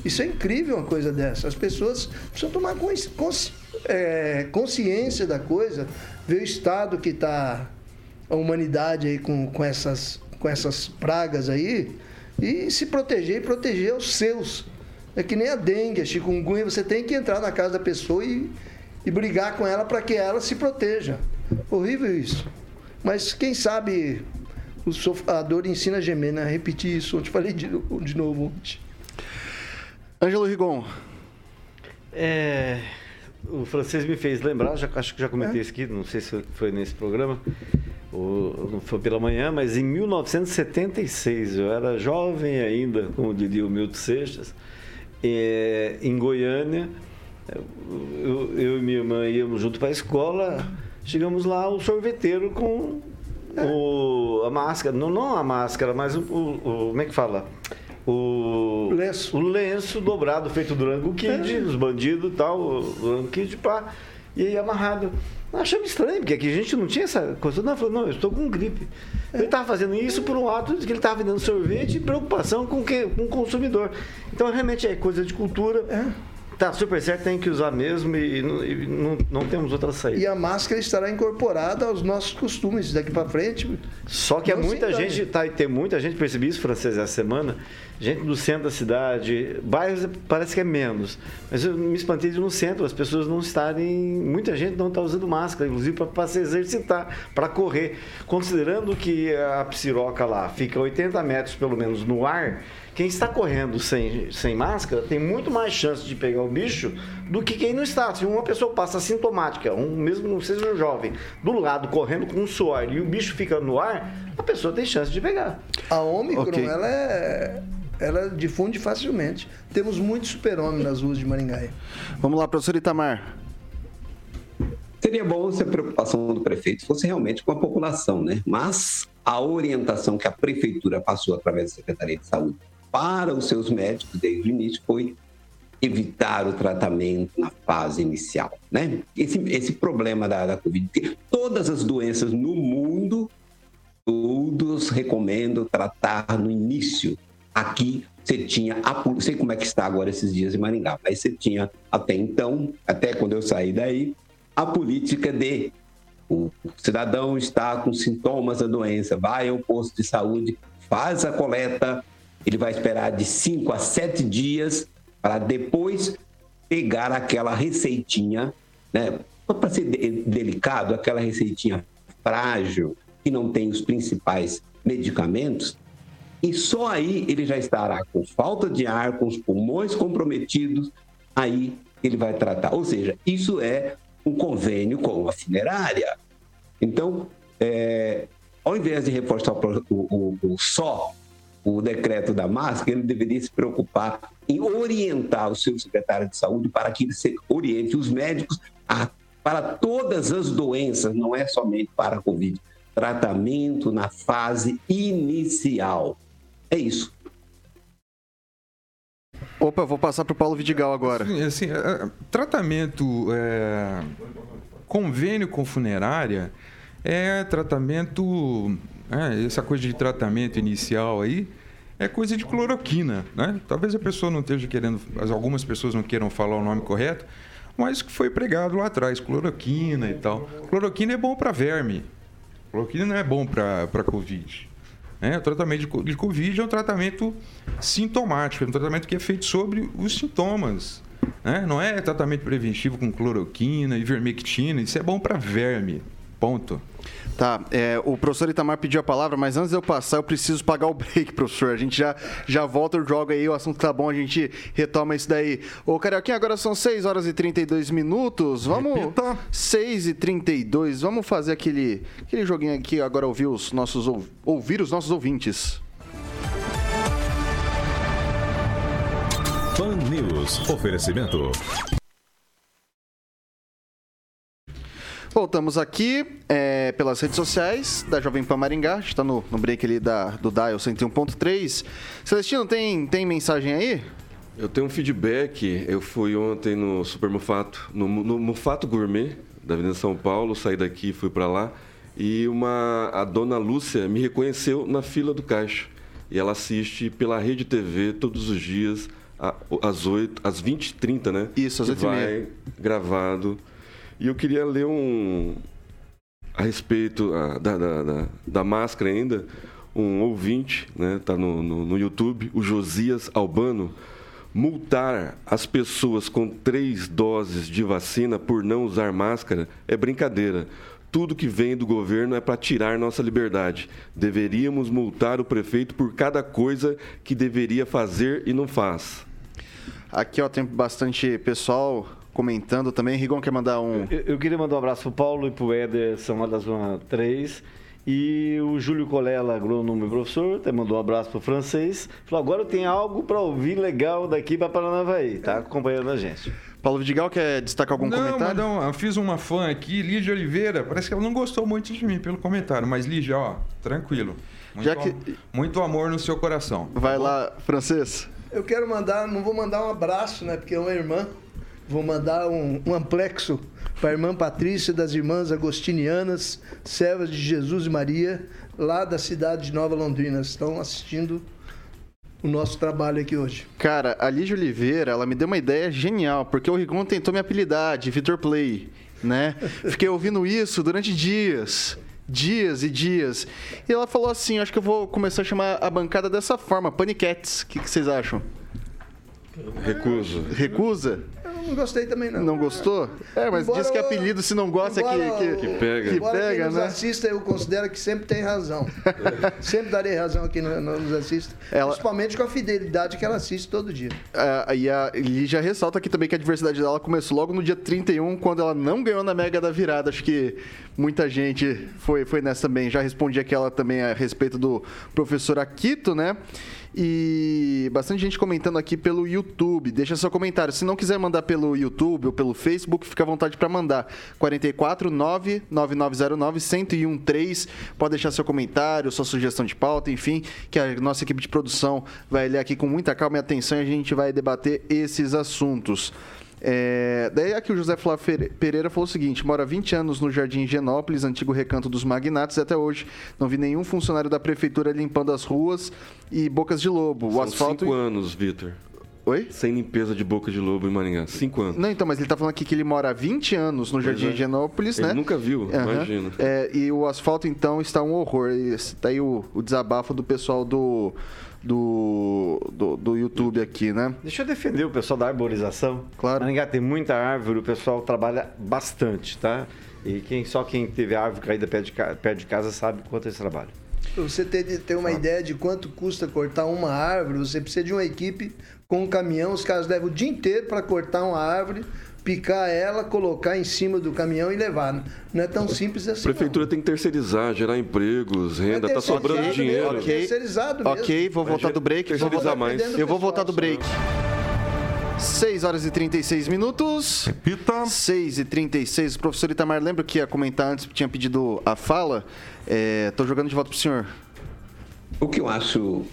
Isso é incrível uma coisa dessa. As pessoas precisam tomar consci é, consciência da coisa, ver o estado que está a humanidade aí com, com, essas, com essas pragas aí e se proteger e proteger os seus. É que nem a dengue, a chikungunya, você tem que entrar na casa da pessoa e, e brigar com ela para que ela se proteja. Horrível isso. Mas quem sabe o sofador ensina a gemer, né? Repetir isso, eu te falei de, de novo ontem. Ângelo Rigon. É, o francês me fez lembrar, já, acho que já comentei é. isso aqui, não sei se foi nesse programa, ou, não foi pela manhã, mas em 1976, eu era jovem ainda, como diria o Milton Seixas, é, em Goiânia. Eu, eu, e minha irmã íamos junto para a escola. Chegamos lá, o sorveteiro com o, a máscara, não, não a máscara, mas o, o, o como é que fala? O lenço. o lenço dobrado, feito do Rango Kid, é. os bandidos e tal, o Rango Kid, pá, e aí amarrado. Achamos estranho, porque aqui a gente não tinha essa coisa. Não, falou, não, eu estou com gripe. Ele estava fazendo isso por um ato de que ele estava vendendo sorvete e preocupação com, que, com o consumidor. Então, realmente é coisa de cultura. É. Tá super certo, tem que usar mesmo e, e não, não, temos outra saída. E a máscara estará incorporada aos nossos costumes daqui para frente. Só que é muita gente, tá, tem muita gente, percebi isso, francês, essa semana, gente do centro da cidade, bairros parece que é menos, mas eu me espantei de no centro, as pessoas não estarem, muita gente não está usando máscara, inclusive para se exercitar, para correr, considerando que a psiroca lá fica 80 metros pelo menos no ar, quem está correndo sem, sem máscara tem muito mais chance de pegar o bicho do que quem não está. Se uma pessoa passa sintomática, um, mesmo não seja um jovem, do lado correndo com um suor e o bicho fica no ar, a pessoa tem chance de pegar. A Ômicron, okay. ela é ela difunde facilmente. Temos muitos super-homens nas ruas de Maringá. Vamos lá, professor Itamar. Seria bom se a preocupação do prefeito fosse realmente com a população, né? Mas a orientação que a prefeitura passou através da Secretaria de Saúde para os seus médicos desde o início foi evitar o tratamento na fase inicial, né? Esse, esse problema da, da Covid, todas as doenças no mundo, todos recomendam tratar no início. Aqui você tinha, não sei como é que está agora esses dias em Maringá, mas você tinha até então, até quando eu saí daí, a política de o cidadão está com sintomas da doença, vai ao posto de saúde, faz a coleta, ele vai esperar de 5 a 7 dias para depois pegar aquela receitinha, né? Para ser delicado, aquela receitinha frágil, que não tem os principais medicamentos, e só aí ele já estará com falta de ar, com os pulmões comprometidos, aí ele vai tratar. Ou seja, isso é um convênio com a funerária. Então, é, ao invés de reforçar o, o, o, só o decreto da máscara, ele deveria se preocupar em orientar o seu secretário de saúde para que ele se oriente os médicos a, para todas as doenças, não é somente para a Covid. Tratamento na fase inicial. É isso. Opa, eu vou passar para o Paulo Vidigal agora. Assim, assim, tratamento, é, convênio com funerária é tratamento, é, essa coisa de tratamento inicial aí é coisa de cloroquina, né? Talvez a pessoa não esteja querendo, algumas pessoas não queiram falar o nome correto, mas que foi pregado lá atrás, cloroquina e tal. Cloroquina é bom para verme, cloroquina não é bom para Covid. Né? O tratamento de, de Covid é um tratamento sintomático, é um tratamento que é feito sobre os sintomas. Né? Não é tratamento preventivo com cloroquina, ivermectina, isso é bom para verme. Ponto. Tá, é, o professor Itamar pediu a palavra, mas antes de eu passar, eu preciso pagar o break, professor. A gente já, já volta, eu jogo aí, o assunto tá bom, a gente retoma isso daí. Ô, Carioquinha, agora são 6 horas e 32 minutos. Vamos. Repita. 6 e 32. Vamos fazer aquele, aquele joguinho aqui, agora ouvir os nossos, ouvir os nossos ouvintes. Fan News. Oferecimento. Voltamos aqui é, pelas redes sociais da Jovem Pan Maringá. A gente tá no, no break ali da, do Dial 101.3. Celestino, tem, tem mensagem aí? Eu tenho um feedback. Eu fui ontem no Super Mufato, no, no Mufato Gourmet, da Avenida São Paulo. Saí daqui fui para lá. E uma, a dona Lúcia me reconheceu na fila do caixa. E ela assiste pela Rede TV todos os dias, às, 8, às 20h30, né? Isso, às 8h30. Vai gravado e eu queria ler um. A respeito da, da, da, da, máscara ainda, um ouvinte, né, tá no, no, no YouTube, o Josias Albano, multar as pessoas com três doses de vacina por não usar máscara é brincadeira. Tudo que vem do governo é para tirar nossa liberdade. Deveríamos multar o prefeito por cada coisa que deveria fazer e não faz. Aqui ó, tem bastante pessoal comentando também. Rigon quer mandar um. Eu, eu queria mandar um abraço pro Paulo e pro Éder, são lá da Zona 3. E o Júlio Colela, agrônomo e professor, até mandou um abraço pro francês. Falou: agora tem algo para ouvir legal daqui para Paranavaí. Tá acompanhando a gente. Paulo Vidigal quer destacar algum não, comentário? Não, eu fiz uma fã aqui, Lígia Oliveira. Parece que ela não gostou muito de mim pelo comentário, mas Lígia, ó, tranquilo. Muito, Já que... muito amor no seu coração. Vai tá lá, francês. Eu quero mandar, não vou mandar um abraço, né? Porque é uma irmã Vou mandar um, um amplexo para a irmã Patrícia das Irmãs Agostinianas, servas de Jesus e Maria, lá da cidade de Nova Londrina. Estão assistindo o nosso trabalho aqui hoje. Cara, a Lígia Oliveira, ela me deu uma ideia genial, porque o Rigon tentou me apelidar de Vitor Play, né? Fiquei ouvindo isso durante dias dias e dias. E ela falou assim: acho que eu vou começar a chamar a bancada dessa forma, Paniquetes. O que, que vocês acham? Recuso. Recusa? Não gostei também, não. Não gostou? É, mas embora, diz que apelido, se não gosta, é que, que, que pega. Que pega, quem nos né? assista, eu considero que sempre tem razão. sempre darei razão aqui no, no, nos assista. Ela... Principalmente com a fidelidade que ela assiste todo dia. É, e a Lígia ressalta aqui também que a diversidade dela começou logo no dia 31, quando ela não ganhou na Mega da Virada. Acho que muita gente foi, foi nessa também. Já respondi aquela também a respeito do professor Aquito, né? E bastante gente comentando aqui pelo YouTube. Deixa seu comentário. Se não quiser mandar pelo YouTube ou pelo Facebook, fica à vontade para mandar. 44 99909 1013. Pode deixar seu comentário, sua sugestão de pauta, enfim, que a nossa equipe de produção vai ler aqui com muita calma e atenção e a gente vai debater esses assuntos. É, daí aqui o José Flávio Pereira falou o seguinte: mora 20 anos no Jardim Genópolis, antigo recanto dos magnatos, e até hoje não vi nenhum funcionário da prefeitura limpando as ruas e bocas de lobo. O São asfalto. Cinco anos, Vitor. Oi? Sem limpeza de boca de lobo em Maringá. Cinco anos. Não, então, mas ele tá falando aqui que ele mora há 20 anos no Jardim é. Genópolis, ele né? nunca viu, uhum. imagina. É, e o asfalto, então, está um horror. Está aí o, o desabafo do pessoal do do, do, do, YouTube aqui, né? Deixa eu defender o pessoal da arborização. Claro. Maringá tem muita árvore, o pessoal trabalha bastante, tá? E quem, só quem teve árvore caída perto de, perto de casa sabe quanto eles trabalham. Para você ter, ter uma ah. ideia de quanto custa cortar uma árvore, você precisa de uma equipe com um caminhão. Os caras levam o dia inteiro para cortar uma árvore picar ela, colocar em cima do caminhão e levar. Não é tão simples assim. A prefeitura não. tem que terceirizar, gerar empregos, renda, tá sobrando dinheiro. Ok, terceirizado mesmo. ok, vou voltar do break. Terceirizar mais. Eu vou voltar do break. 6 horas e 36 minutos. Repita. 6 e 36. O professor Itamar, lembra que ia comentar antes, tinha pedido a fala? Estou é, jogando de volta para o senhor. O que eu acho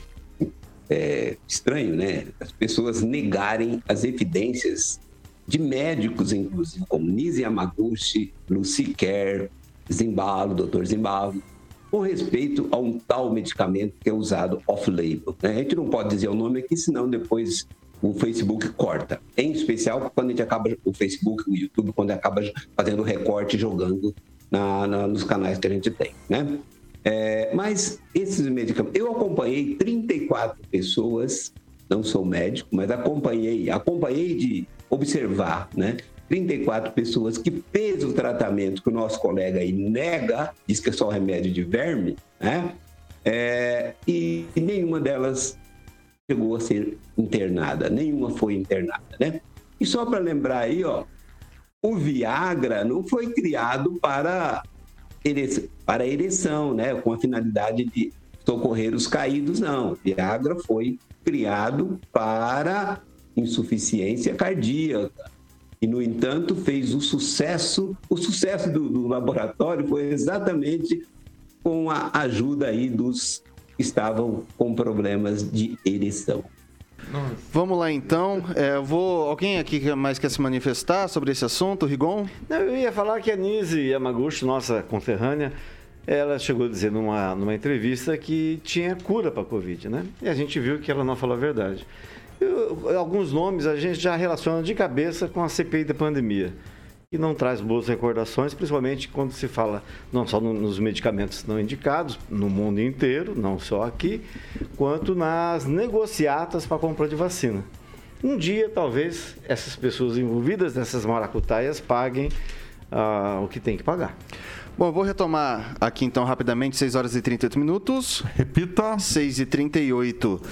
é, estranho, né? As pessoas negarem as evidências de médicos, inclusive, como Nise Yamaguchi, Lucy Kerr, Zimbalo, Dr. Zimbalo, com respeito a um tal medicamento que é usado off-label. Né? A gente não pode dizer o nome aqui, senão depois o Facebook corta. Em especial quando a gente acaba, o Facebook, o YouTube, quando acaba fazendo recorte jogando na, na, nos canais que a gente tem, né? É, mas esses medicamentos, eu acompanhei 34 pessoas, não sou médico, mas acompanhei, acompanhei de observar, né? 34 pessoas que fez o tratamento que o nosso colega aí nega, diz que é só remédio de verme, né? É, e nenhuma delas chegou a ser internada, nenhuma foi internada, né? E só para lembrar aí, ó, o Viagra não foi criado para ereção, para ereção, né? Com a finalidade de socorrer os caídos, não. O Viagra foi criado para insuficiência cardíaca. E, no entanto, fez o sucesso, o sucesso do, do laboratório foi exatamente com a ajuda aí dos que estavam com problemas de ereção. Vamos lá então. É, vou. Alguém aqui mais quer se manifestar sobre esse assunto, Rigon? Não, eu ia falar que a Nise Yamaguchi, nossa conterrânea, ela chegou a dizer numa, numa entrevista que tinha cura para a Covid, né? E a gente viu que ela não falou a verdade. Eu, alguns nomes a gente já relaciona de cabeça com a CPI da pandemia e não traz boas recordações, principalmente quando se fala não só nos medicamentos não indicados, no mundo inteiro, não só aqui, quanto nas negociatas para compra de vacina. Um dia, talvez, essas pessoas envolvidas nessas maracutaias paguem uh, o que tem que pagar. Bom, vou retomar aqui então rapidamente, 6 horas e 38 minutos. Repita. 6 e 38.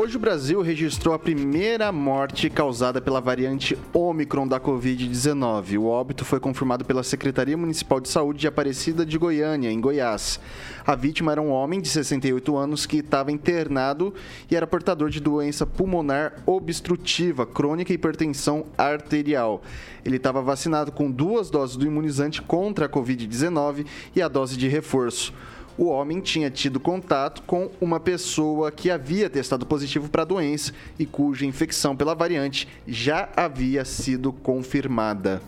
Hoje o Brasil registrou a primeira morte causada pela variante Omicron da Covid-19. O óbito foi confirmado pela Secretaria Municipal de Saúde de Aparecida de Goiânia, em Goiás. A vítima era um homem de 68 anos que estava internado e era portador de doença pulmonar obstrutiva crônica hipertensão arterial. Ele estava vacinado com duas doses do imunizante contra a Covid-19 e a dose de reforço o homem tinha tido contato com uma pessoa que havia testado positivo para a doença e cuja infecção pela variante já havia sido confirmada.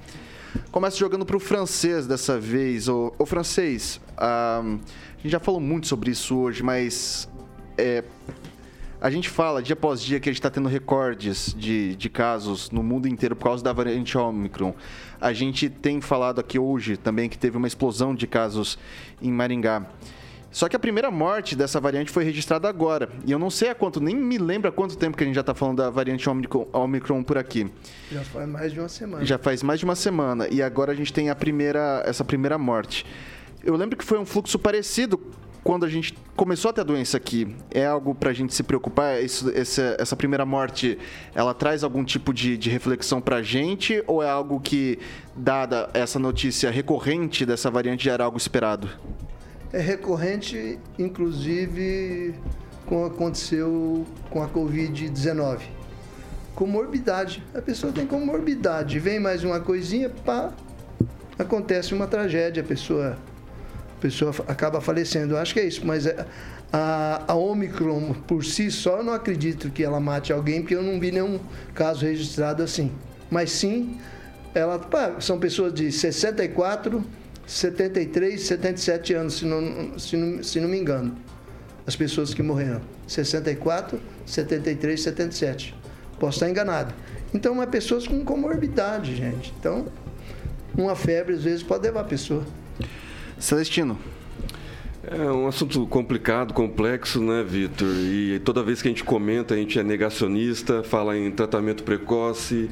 Começa jogando para o francês dessa vez. O, o francês, a gente já falou muito sobre isso hoje, mas é, a gente fala dia após dia que a gente está tendo recordes de, de casos no mundo inteiro por causa da variante Omicron. A gente tem falado aqui hoje também que teve uma explosão de casos em Maringá. Só que a primeira morte dessa variante foi registrada agora. E eu não sei há quanto, nem me lembro há quanto tempo que a gente já está falando da variante Omicron, por aqui. Já faz mais de uma semana. Já faz mais de uma semana. E agora a gente tem a primeira, essa primeira morte. Eu lembro que foi um fluxo parecido quando a gente começou a ter a doença aqui. É algo para a gente se preocupar? Isso, essa, essa, primeira morte, ela traz algum tipo de, de reflexão para a gente? Ou é algo que, dada essa notícia recorrente dessa variante, já era algo esperado? É recorrente, inclusive, como aconteceu com a Covid-19. Comorbidade. A pessoa tem comorbidade. Vem mais uma coisinha, pá, acontece uma tragédia, a pessoa, a pessoa acaba falecendo. Eu acho que é isso, mas é, a, a Omicron por si só, eu não acredito que ela mate alguém, porque eu não vi nenhum caso registrado assim. Mas sim, ela, pá, são pessoas de 64 73, 77 anos, se não, se não, se não me engano. As pessoas que morreram. 64, 73, 77. Posso estar enganado. Então, é pessoas com comorbidade, gente. Então, uma febre às vezes pode levar a pessoa. Celestino. É um assunto complicado, complexo, né, Vitor? E toda vez que a gente comenta, a gente é negacionista, fala em tratamento precoce,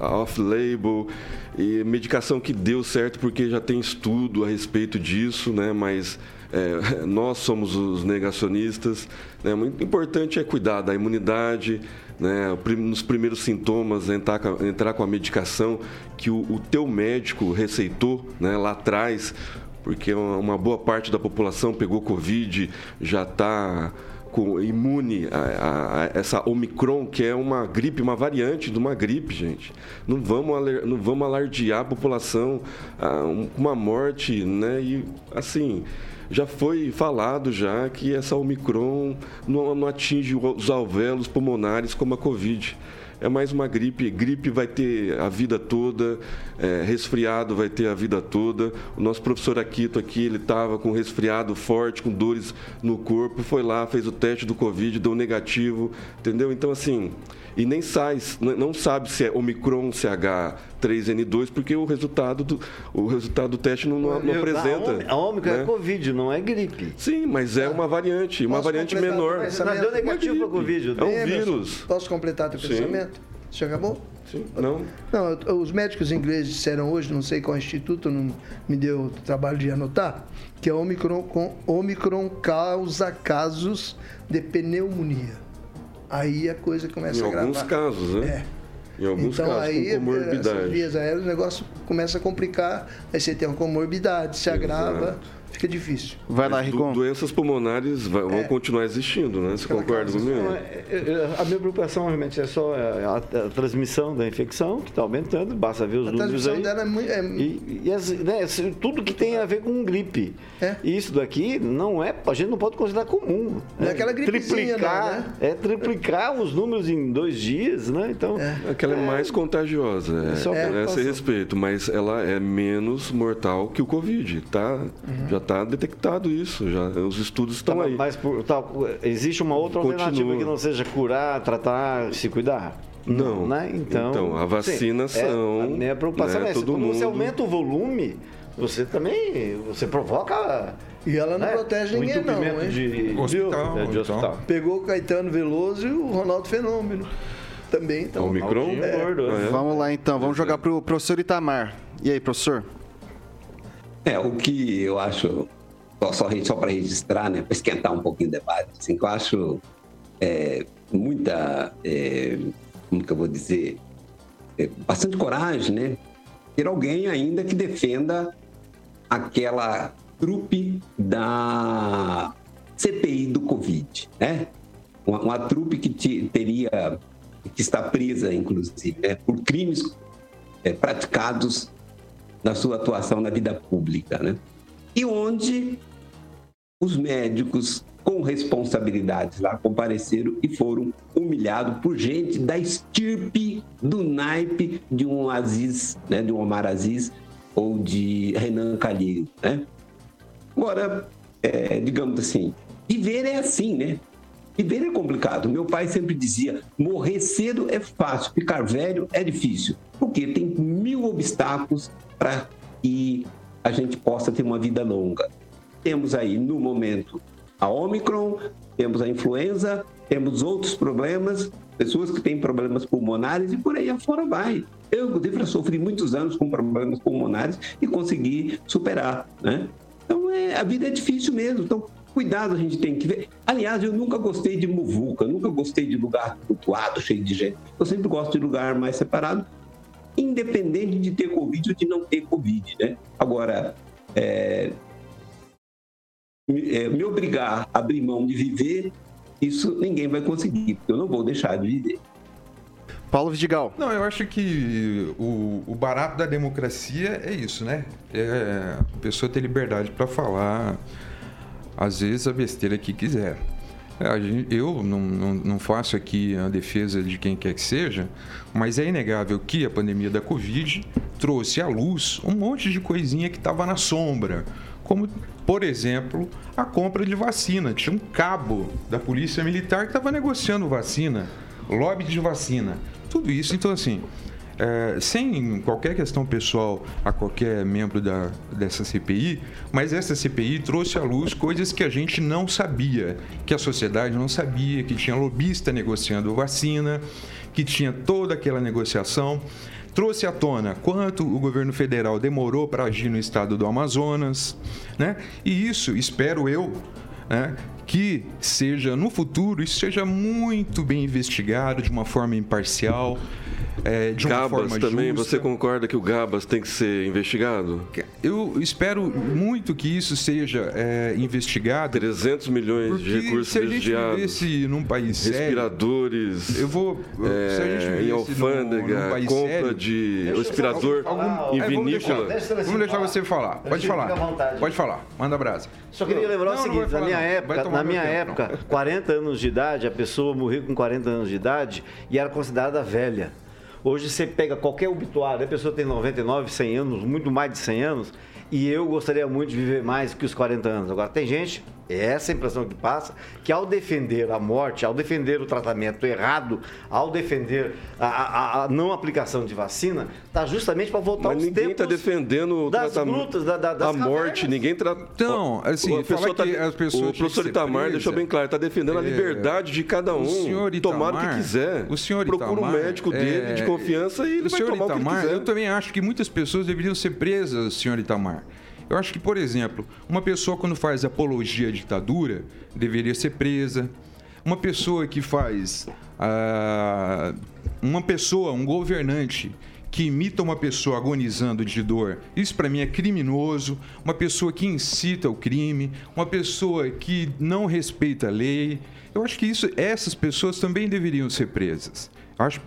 off-label, e medicação que deu certo porque já tem estudo a respeito disso, né? Mas é, nós somos os negacionistas. Né? Muito importante é cuidar da imunidade, né? nos primeiros sintomas entrar, entrar com a medicação que o, o teu médico receitou né? lá atrás porque uma boa parte da população pegou Covid, já está com- imune a, a- a essa Omicron, que é uma gripe, uma variante de uma gripe, gente. Não vamos, aler- não vamos alardear a população a um- uma morte, né? E assim. Já foi falado já que essa Omicron não, não atinge os alvéolos pulmonares como a Covid. É mais uma gripe. Gripe vai ter a vida toda, é, resfriado vai ter a vida toda. O nosso professor Aquito aqui, ele estava com resfriado forte, com dores no corpo, foi lá, fez o teste do Covid, deu negativo, entendeu? Então, assim, e nem sai, não sabe se é Omicron, CH3N2, porque o resultado do, o resultado do teste não, não, não Eu- apresenta. A, Ômi- a Ômicron né? é Covid, não é gripe. Sim, mas é uma variante, uma Posso variante menor. Mas deu negativo para Covid. É um vírus. Posso completar teu pensamento? Você acabou? Sim, Não? Não, os médicos ingleses disseram hoje, não sei qual instituto, não me deu o trabalho de anotar, que a Omicron, com- Omicron causa casos de pneumonia. Aí a coisa começa Em a gravar. alguns casos, né? Em alguns então casos, aí com essas comorbidade. vias aéreas o negócio começa a complicar, aí você tem uma comorbidade, se agrava, Exato. Fica difícil. Vai lá, Mas do- doenças pulmonares vai- vão continuar existindo, né? Você concorda comigo? Não, é- é- A minha preocupação realmente é só a, a- a transmissão da infecção, que está aumentando, basta ver os A números transmissão aí. dela é muito. é- E, e as- né, tudo que tem a ver com gripe. É. E isso daqui não é, a gente não pode considerar comum. Não é aquela gripezinha, triplicar, não, né? É triplicar os números em dois dias, né? Então, Aquela é mais contagiosa, é, é, preocupação. esse respeito, mas ela é menos mortal que o Covid, tá? Uhum. Já está detectado isso, já os estudos estão tá, aí. mas por- tá, existe uma outra Continua. alternativa que não seja curar, tratar, se cuidar? Não. né? Então, Então, a vacina sim, é, são, a minha preocupação né, é essa. todo Quando você mundo- aumenta o volume, você também você provoca. E ela não né, protege ninguém, não, hein? De, Hospital, de, de então. hospital. Pegou o Caetano Veloso e o Ronaldo Fenômeno. Também, então. Omicron? Ronaldinho É. gordo, é? Vamos lá então, vamos jogar pro professor Itamar. E aí, professor? É, o que eu acho, só, só, só para registrar, né, para esquentar um pouquinho o debate, assim, que eu acho é, muita, é, como que eu vou dizer, é, bastante coragem, né? Ter alguém ainda que defenda aquela trupe da CPI do Covid, né? Uma, uma trupe que te- teria, que está presa, inclusive, né, por crimes é, praticados na sua atuação na vida pública, né? E onde os médicos com responsabilidades lá compareceram e foram humilhados por gente da estirpe do naipe de um Aziz, né, de um Omar Aziz ou de Renan Calheiros, né? Agora, é, digamos assim, viver é assim, né? Viver é complicado. Meu pai sempre dizia: morrer cedo é fácil, ficar velho é difícil. Porque tem mil obstáculos para que a gente possa ter uma vida longa. Temos aí, no momento, a Omicron, temos a influenza, temos outros problemas, pessoas que têm problemas pulmonares e por aí afora vai. Eu, inclusive, sofri muitos anos com problemas pulmonares e consegui superar, né? Então, é, a vida é difícil mesmo. Então, cuidado a gente tem que ver. Aliás, eu nunca gostei de muvuca, nunca gostei de lugar flutuado, cheio de gente. Eu sempre gosto de lugar mais separado, independente de ter Covid ou de não ter Covid, né? Agora, é, me, é, me obrigar a abrir mão de viver, isso ninguém vai conseguir, porque eu não vou deixar de viver. Paulo Vidigal. Não, eu acho que o, o barato da democracia é isso, né? É a pessoa ter liberdade para falar, às vezes, a besteira que quiser. É, Eu não, não, não faço aqui a defesa de quem quer que seja, mas é inegável que a pandemia da Covid trouxe à luz um monte de coisinha que estava na sombra. Como, por exemplo, a compra de vacina. Tinha um cabo da Polícia Militar que estava negociando vacina, lobby de vacina. Tudo isso, então, assim, é, sem qualquer questão pessoal a qualquer membro da, dessa CPI, mas essa CPI trouxe à luz coisas que a gente não sabia, que a sociedade não sabia, que tinha lobista negociando vacina, que tinha toda aquela negociação. Trouxe à tona quanto o governo federal demorou para agir no estado do Amazonas, né? E isso, espero eu, né, que seja no futuro, isso seja muito bem investigado de uma forma imparcial. É, de uma Gabas forma também, justa. você concorda que o Gabas tem que ser investigado? Eu espero muito que isso seja é, investigado. 300 milhões de recursos se a gente desviados. vivesse num país sério, respiradores. eu vou. se a gente é, vivesse em num- alfândega, num país compra sério, de respirador algum- em É, vamos deixar- vinícola. Deixa eu Vamos deixar falar. você falar. Pode Fica falar. à vontade. Pode falar. Manda brasa. Só queria lembrar o Não, não seguinte, na minha não. Época, na minha tempo, época, 40 anos de idade, a pessoa morria com 40 anos de idade e era considerada velha. Hoje você pega qualquer obituário, a pessoa tem 99, 100 anos, muito mais de 100 anos, e eu gostaria muito de viver mais que os 40 anos. Agora, tem gente, é essa a impressão que passa, que ao defender a morte, ao defender o tratamento errado, ao defender a, a- a não aplicação de vacina, está justamente para voltar Mas aos ninguém tempos está defendendo o das tratamento. grutas, da, da, das a morte, cavernas. ninguém trata. Então, assim, a pessoa falar que tá- as pessoas O que professor Itamar presa. deixou bem claro, está defendendo a É, liberdade de cada um. o senhor tomar o que Itamar- quiser. o senhor Procura o Itamar, médico dele de é, confiança e ele o vai senhor tomar o que Itamar, quiser. eu também acho que muitas pessoas deveriam ser presas, senhor Itamar. Eu acho que, por exemplo, uma pessoa quando faz apologia à ditadura deveria ser presa. Uma pessoa que faz. ah, uma pessoa, um governante que imita uma pessoa agonizando de dor, isso para mim é criminoso. Uma pessoa que incita o crime, uma pessoa que não respeita a lei. Eu acho que isso, essas pessoas também deveriam ser presas. Acho,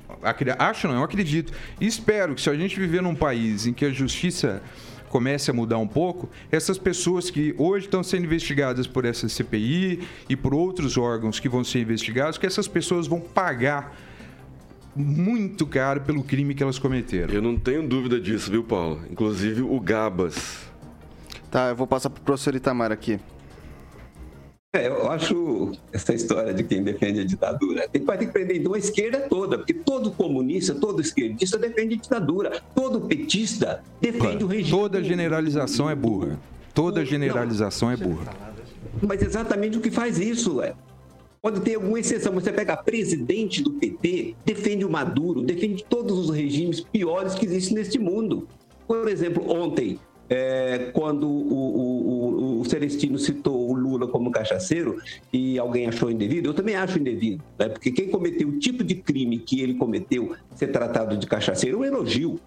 acho não, eu acredito. E espero que se a gente viver num país em que a justiça comece a mudar um pouco, essas pessoas que hoje estão sendo investigadas por essa CPI e por outros órgãos que vão ser investigados, que essas pessoas vão pagar muito caro pelo crime que elas cometeram. Eu não tenho dúvida disso, viu, Paulo? Inclusive o Gabas. Tá, eu vou passar pro professor Itamar aqui. É, eu acho essa história de quem defende a ditadura. Tem, que prender então a esquerda toda, porque todo comunista, todo esquerdista defende a ditadura. Todo petista defende o regime. Toda generalização é burra. Toda generalização é burra. Mas exatamente o que faz isso, é. Pode ter alguma exceção. Você pega a presidente do PT, defende o Maduro, defende todos os regimes piores que existem neste mundo. Por exemplo, ontem, é, quando o, o, o, Celestino citou o Lula como cachaceiro e alguém achou indevido, eu também acho indevido, né? porque quem cometeu o tipo de crime que ele cometeu, ser tratado de cachaceiro, é um elogio.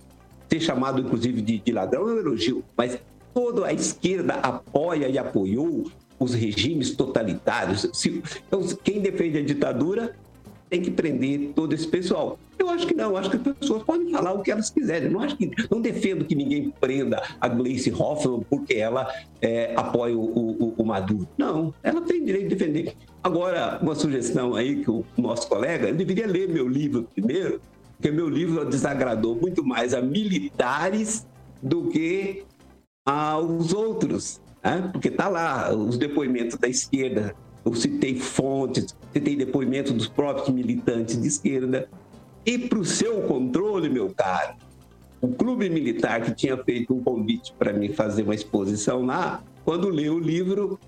Ser chamado, inclusive, de, de ladrão é um elogio. Mas toda a esquerda apoia e apoiou os regimes totalitários. Se, então, quem defende a ditadura tem que prender todo esse pessoal. Eu acho que não, acho que as pessoas podem falar o que elas quiserem. Não acho que não defendo que ninguém prenda a Gleice Hoffmann porque ela é, apoia o, o, o, Maduro. Não, ela tem direito de defender. Agora, uma sugestão aí que o nosso colega, ele deveria ler meu livro primeiro, porque meu livro desagradou muito mais a militares do que aos outros, né? porque está lá os depoimentos da esquerda. Eu citei fontes, citei depoimentos dos próprios militantes de esquerda. E para o seu controle, meu caro, o clube militar que tinha feito um convite para mim fazer uma exposição lá, quando leu o livro,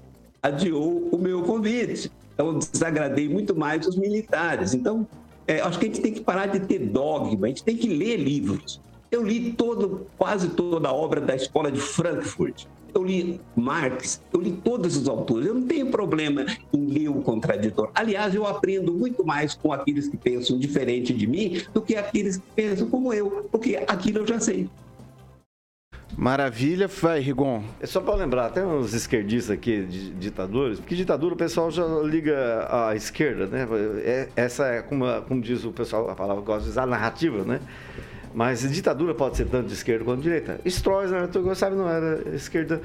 adiou o meu convite. Então, eu desagradei muito mais os militares. Então, é, acho que a gente tem que parar de ter dogma, a gente tem que ler livros. Eu li todo, quase toda a obra da escola de Frankfurt. Eu li Marx, eu li todos os autores. Eu não tenho problema em ler o contraditor. Aliás, eu aprendo muito mais com aqueles que pensam diferente de mim do que aqueles que pensam como eu, porque aquilo eu já sei. Maravilha, vai, Rigon. É só para lembrar, tem uns esquerdistas aqui, de ditadores, porque ditadura o pessoal já liga à esquerda, né? É, essa é, como, como diz o pessoal, a palavra que gosta de usar, a narrativa, né? Mas ditadura pode ser tanto de esquerda quanto de direita. Stroessner, tu gostava, não era esquerda,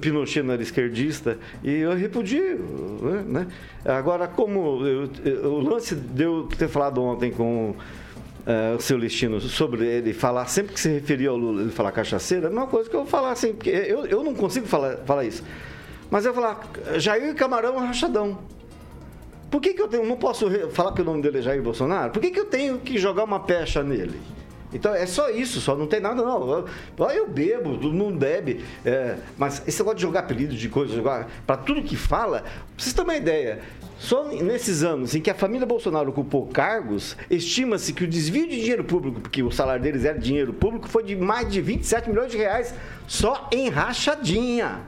Pinochet não era esquerdista, e eu repudio, né? Agora, como eu, eu, o lance de eu ter falado ontem com uh, o seu Listino sobre ele falar, sempre que se referia ao Lula, ele falar cachaceira, é uma coisa que eu falar assim, porque eu, eu não consigo falar, falar isso. Mas eu falar, Jair Camarão rachadão. Por que, que eu tenho, não posso falar que o nome dele é Jair Bolsonaro? Por que, que eu tenho que jogar uma pecha nele? Então é só isso, só não tem nada não. Eu, eu bebo, não bebe. É, mas esse negócio de jogar apelido de coisa, para tudo que fala, vocês terem uma ideia. Só nesses anos em que a família Bolsonaro ocupou cargos, estima-se que o desvio de dinheiro público, porque o salário deles era dinheiro público, foi de mais de 27 milhões de reais só em rachadinha.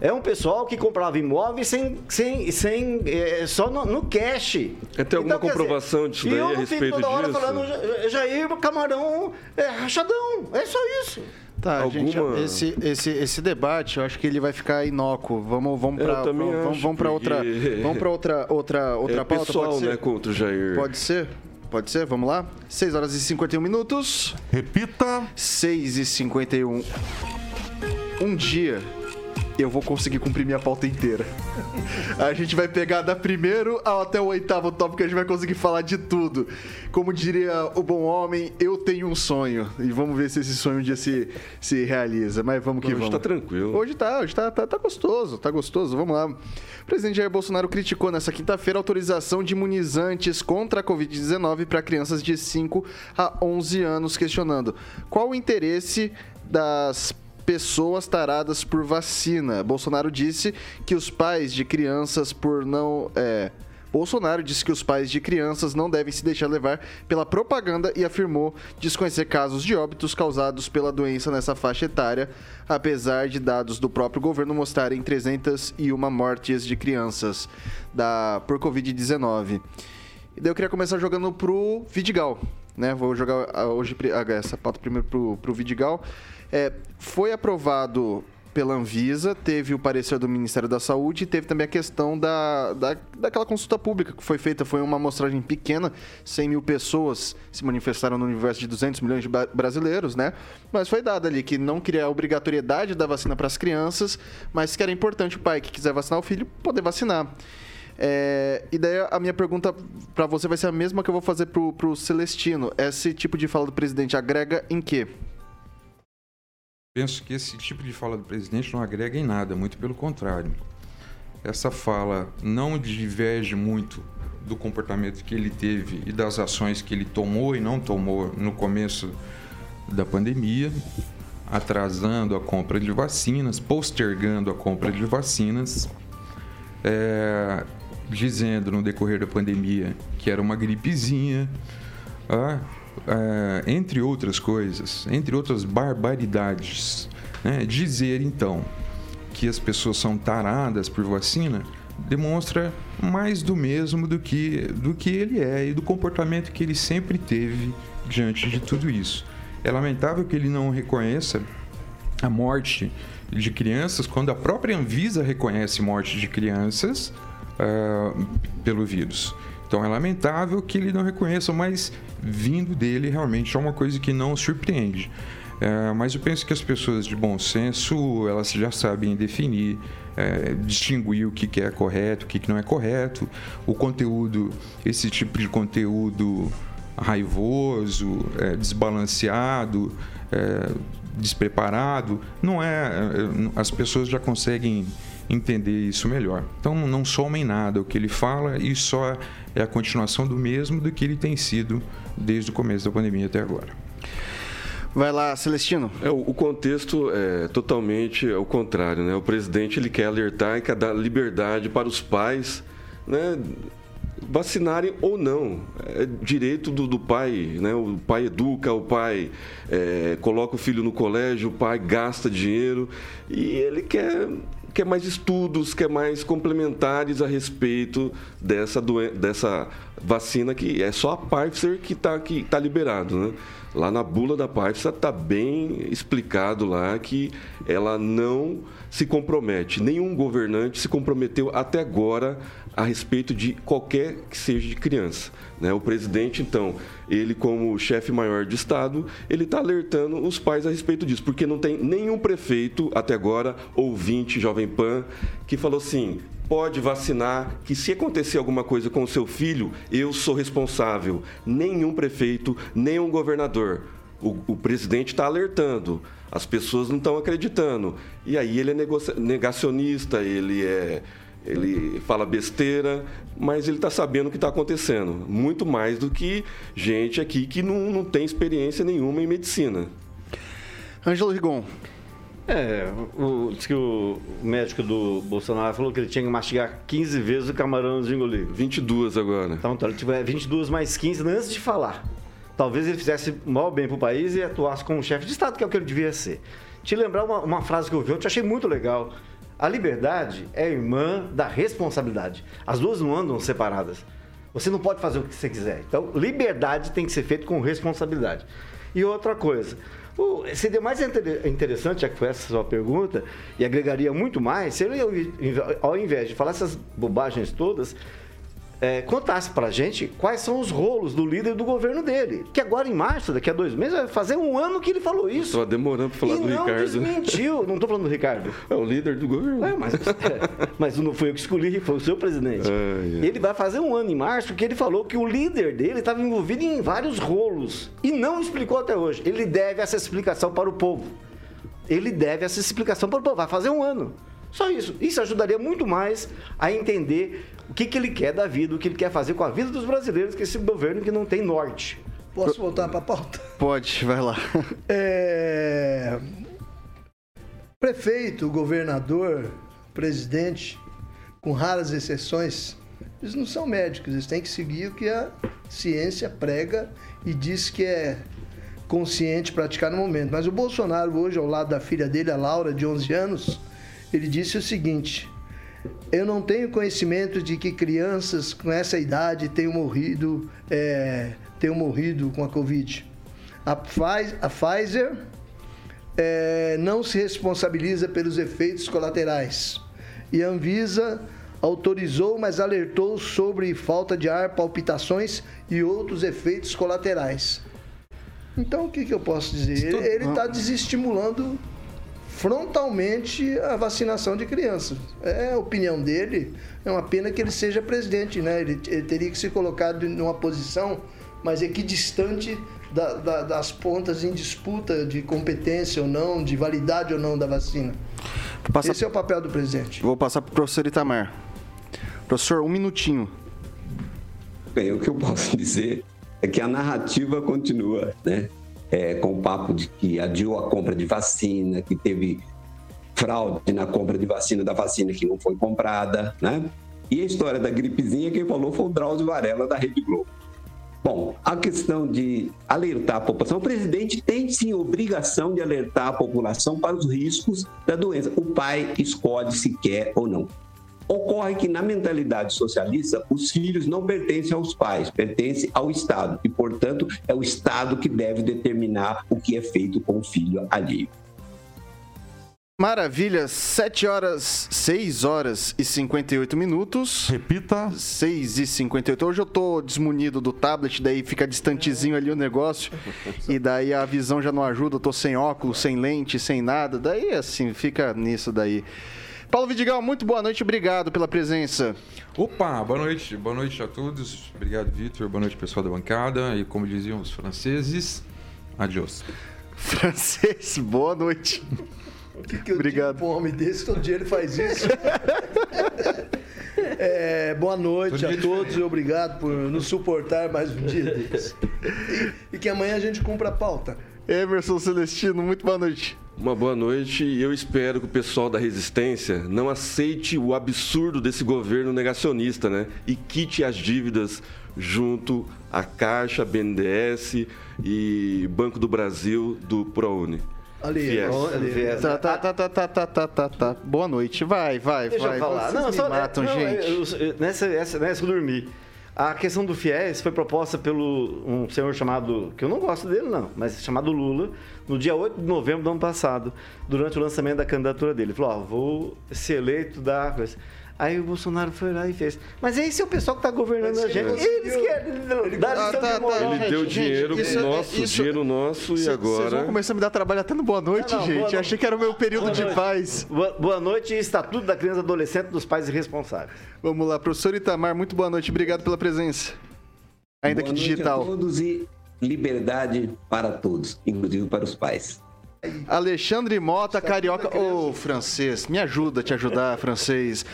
É um pessoal que comprava imóveis sem, sem, sem, é, só no, no cash. É, tem alguma comprovação disso e daí eu a não respeito fico toda hora disso? falando "Ja- Jair Camarão é rachadão. É só isso. Tá, Alguma- gente, esse, esse, esse debate, eu acho que ele vai ficar inócuo. Vamos, vamos Eu para também vamos, vamos para outra, vamos para outra, outra, outra é pauta. pessoal, pode ser? né, contra o Jair. Pode ser? Pode ser? Vamos lá? 6 horas e 51 minutos. Repita. 6 e 51. Um dia eu vou conseguir cumprir minha pauta inteira. A gente vai pegar da primeiro ao até o oitavo tópico, a gente vai conseguir falar de tudo. Como diria o bom homem, eu tenho um sonho. E vamos ver se esse sonho um dia se, se realiza. Mas vamos que Hoje vamos. tá tranquilo. Hoje tá, hoje tá, tá, tá gostoso, tá gostoso. Vamos lá. O presidente Jair Bolsonaro criticou nessa quinta-feira a autorização de imunizantes contra a Covid-19 para crianças de 5 a 11 anos, questionando qual o interesse das pessoas taradas por vacina. Bolsonaro disse que os pais de crianças por não. É, Bolsonaro disse que os pais de crianças não devem se deixar levar pela propaganda e afirmou desconhecer casos de óbitos causados pela doença nessa faixa etária, apesar de dados do próprio governo mostrarem 301 mortes de crianças da, por Covid-19. E daí eu queria começar jogando pro Vidigal, né? Vou jogar hoje ah, essa pauta primeiro pro, pro Vidigal. É, foi aprovado pela Anvisa, teve o parecer do Ministério da Saúde e teve também a questão da, da, daquela consulta pública que foi feita. Foi uma amostragem pequena, 100 mil pessoas se manifestaram no universo de 200 milhões de brasileiros, né? Mas foi dado ali que não queria a obrigatoriedade da vacina para as crianças, mas que era importante o pai que quiser vacinar o filho poder vacinar. É, e daí a minha pergunta para você vai ser a mesma que eu vou fazer pro, pro Celestino. Esse tipo de fala do presidente agrega em quê? Penso que esse tipo de fala do presidente não agrega em nada, muito pelo contrário. Essa fala não diverge muito do comportamento que ele teve e das ações que ele tomou e não tomou no começo da pandemia, atrasando a compra de vacinas, postergando a compra de vacinas, é, dizendo no decorrer da pandemia que era uma gripezinha, ah, é, entre outras coisas, entre outras barbaridades. né? Dizer então que as pessoas são taradas por vacina demonstra mais do mesmo do que, do que ele é e do comportamento que ele sempre teve diante de tudo isso. É lamentável que ele não reconheça a morte de crianças quando a própria Anvisa reconhece morte de crianças ah, pelo vírus. Então é lamentável que ele não reconheça, mas vindo dele realmente é uma coisa que não surpreende. É, mas eu penso que as pessoas de bom senso elas já sabem definir, é, distinguir o que, que é correto, o que, que não é correto, o conteúdo, esse tipo de conteúdo raivoso, é, desbalanceado, é, despreparado, não é, é, as pessoas já conseguem entender isso melhor. Então não somem nada o que ele fala e só é a continuação do mesmo do que ele tem sido desde o começo da pandemia até agora. Vai lá, Celestino. É, o o contexto é totalmente o contrário, né? O presidente ele quer alertar e quer dar liberdade para os pais, né? Vacinarem ou não. É direito do, do pai, né? O pai educa, o pai é, coloca o filho no colégio, o pai gasta dinheiro e ele quer quer mais estudos, quer mais complementares a respeito dessa, dessa vacina que é só a Pfizer que está que tá liberado, né? Lá na bula da Pfizer está bem explicado lá que ela não se compromete, nenhum governante se comprometeu até agora a respeito de qualquer que seja de criança. Né? O presidente, então, ele como chefe maior de Estado, ele está alertando os pais a respeito disso, porque não tem nenhum prefeito até agora, ouvinte, Jovem Pan, que falou assim, pode vacinar, que se acontecer alguma coisa com o seu filho, eu sou responsável. Nenhum prefeito, nenhum governador. O, o presidente está alertando, as pessoas não estão acreditando. E aí ele é negacionista, ele é ele fala besteira, mas ele está sabendo o que está acontecendo. Muito mais do que gente aqui que não, não tem experiência nenhuma em medicina. Ângelo Rigon. É, o, diz que o médico do Bolsonaro falou que ele tinha que mastigar 15 vezes o camarão de engolir. 22 agora. Então, então ele tiver 22 mais 15 antes de falar. Talvez ele fizesse mal bem pro país e atuasse como chefe de Estado, que é o que ele devia ser. Te lembrar uma, uma frase que eu vi ontem, achei muito legal. A liberdade é irmã da responsabilidade. As duas não andam separadas. Você não pode fazer o que você quiser. Então, liberdade tem que ser feito com responsabilidade. E outra coisa, o- seria mais inter- interessante, já que foi essa sua pergunta, e agregaria muito mais, se ele, ao invés de falar essas bobagens todas, é, contasse pra gente quais são os rolos do líder do governo dele. Que agora, em março, daqui a dois meses, vai fazer um ano que ele falou isso. Tava demorando pra falar e do não Ricardo. desmentiu. Não tô falando do Ricardo. É o líder do governo. É, mas, mas não foi eu que escolhi, foi o seu presidente. Ai. Ele vai fazer um ano em março que ele falou que o líder dele estava envolvido em vários rolos e não explicou até hoje. Ele deve essa explicação para o povo. Ele deve essa explicação para o povo. Vai fazer um ano. Só isso. Isso ajudaria muito mais a entender o que, que ele quer da vida, o que ele quer fazer com a vida dos brasileiros, que esse governo que não tem norte. Posso voltar para a pauta? Pode, vai lá. É... Prefeito, governador, presidente, com raras exceções, eles não são médicos, eles têm que seguir o que a ciência prega e diz que é consciente praticar no momento. Mas o Bolsonaro, hoje, ao lado da filha dele, a Laura, de 11 anos, ele disse o seguinte: Eu não tenho conhecimento de que crianças com essa idade tenham morrido, é, tenham morrido com a Covid. A Pfizer, a Pfizer é, não se responsabiliza pelos efeitos colaterais. E a Anvisa autorizou, mas alertou sobre falta de ar, palpitações e outros efeitos colaterais. Então, o que, que eu posso dizer? Ele está desestimulando frontalmente a vacinação de crianças. É a opinião dele. É uma pena que ele seja presidente, né? Ele, ele teria que ser colocado numa posição mais equidistante da- da- das pontas em disputa de competência ou não, de validade ou não da vacina. Esse é o papel do presidente. vou passar pro professor Itamar. Professor, um minutinho. Bem, o que eu posso dizer é que a narrativa continua, né? É, com o papo de que adiou a compra de vacina, que teve fraude na compra de vacina da vacina que não foi comprada, né? E a história da gripezinha, quem falou foi o Drauzio Varela da Rede Globo. Bom, a questão de alertar a população, o presidente tem sim obrigação de alertar a população para os riscos da doença. O pai escolhe se quer ou não. Ocorre que na mentalidade socialista, os filhos não pertencem aos pais, pertencem ao Estado. E, portanto, é o Estado que deve determinar o que é feito com o filho alheio. Maravilha, 7 horas, 6 horas e 58 minutos. Repita. 6 e 58. Hoje eu tô desmunido do tablet, daí fica distantezinho ali o negócio. E daí a visão já não ajuda, eu tô sem óculos, sem lente, sem nada. Daí assim, fica nisso daí. Paulo Vidigal, muito boa noite, obrigado pela presença. Opa, boa noite, boa noite a todos. Obrigado, Vitor. Boa noite, pessoal da bancada. E como diziam os franceses, adiós. Francês, boa noite. O que, que eu Obrigado. digo um homem desse? Todo dia ele faz isso. É, boa noite Todo a todos e obrigado por nos suportar mais um dia desse. E, e que amanhã a gente cumpra a pauta. Emerson Celestino, muito boa noite. Uma boa noite e eu espero que o pessoal da Resistência não aceite o absurdo desse governo negacionista, né? E quite as dívidas junto à Caixa, BNDES e Banco do Brasil do ProUni. Ali, yes. ali. Tá, tá, tá, tá, tá, tá, tá, tá, Boa noite. Vai, vai, Deixa vai. Eu falar. Vocês não, só, matam, não, gente. Eu, eu, nessa, essa, nessa eu dormi. A questão do FIES foi proposta pelo um senhor chamado, que eu não gosto dele não, mas chamado Lula, no dia 8 de novembro do ano passado, durante o lançamento da candidatura dele. Ele falou, ó, vou ser eleito da. Aí o Bolsonaro foi lá e fez. Mas esse é o pessoal que está governando a gente. Eles querem dar lição tá, de moral. tá. Ele gente, deu gente, dinheiro isso é- nosso, isso- dinheiro nosso e Cê- Vocês vão agora. começar a me dar trabalho até no boa noite, Não, não, gente. boa Eu achei que era o meu período de paz. Boa, boa noite Estatuto da Criança e Adolescente dos Pais Irresponsáveis. Vamos lá, professor Itamar, muito boa noite. Obrigado pela presença. Ainda Boa que noite a digital. todos e liberdade para todos, inclusive para os pais. Alexandre Mota, carioca. Ô, francês, me ajuda a te ajudar, francês.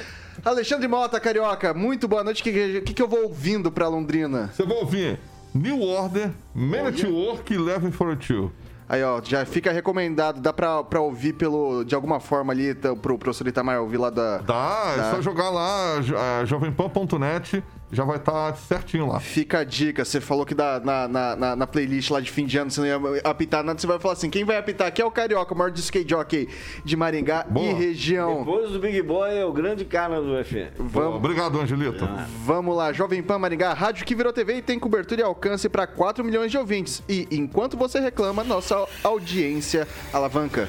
Alexandre Mota, carioca, muito boa noite. O que, que, que eu vou ouvindo pra Londrina? Você vai ouvir New Order, Man at Work, Eleven for Two. Aí, ó, já fica recomendado. Dá pra, pra ouvir pelo, de alguma forma ali, tá, pro professor Itamar ouvir lá da. Dá, é Dá. só jogar lá, jo- a jovempan.net já vai estar certinho lá. Fica a dica, você falou que da, na, na, na, na playlist lá de fim de ano você não ia apitar nada, você vai falar assim, quem vai apitar aqui é o Carioca, o maior skate jockey de Maringá Boa. e região. Depois do Big Boy é o grande cara do FM. Boa, Obrigado, Angelito. Vamos lá, Jovem Pan Maringá, rádio que virou TV e tem cobertura e alcance para 4 milhões de ouvintes. E enquanto você reclama, nossa audiência alavanca.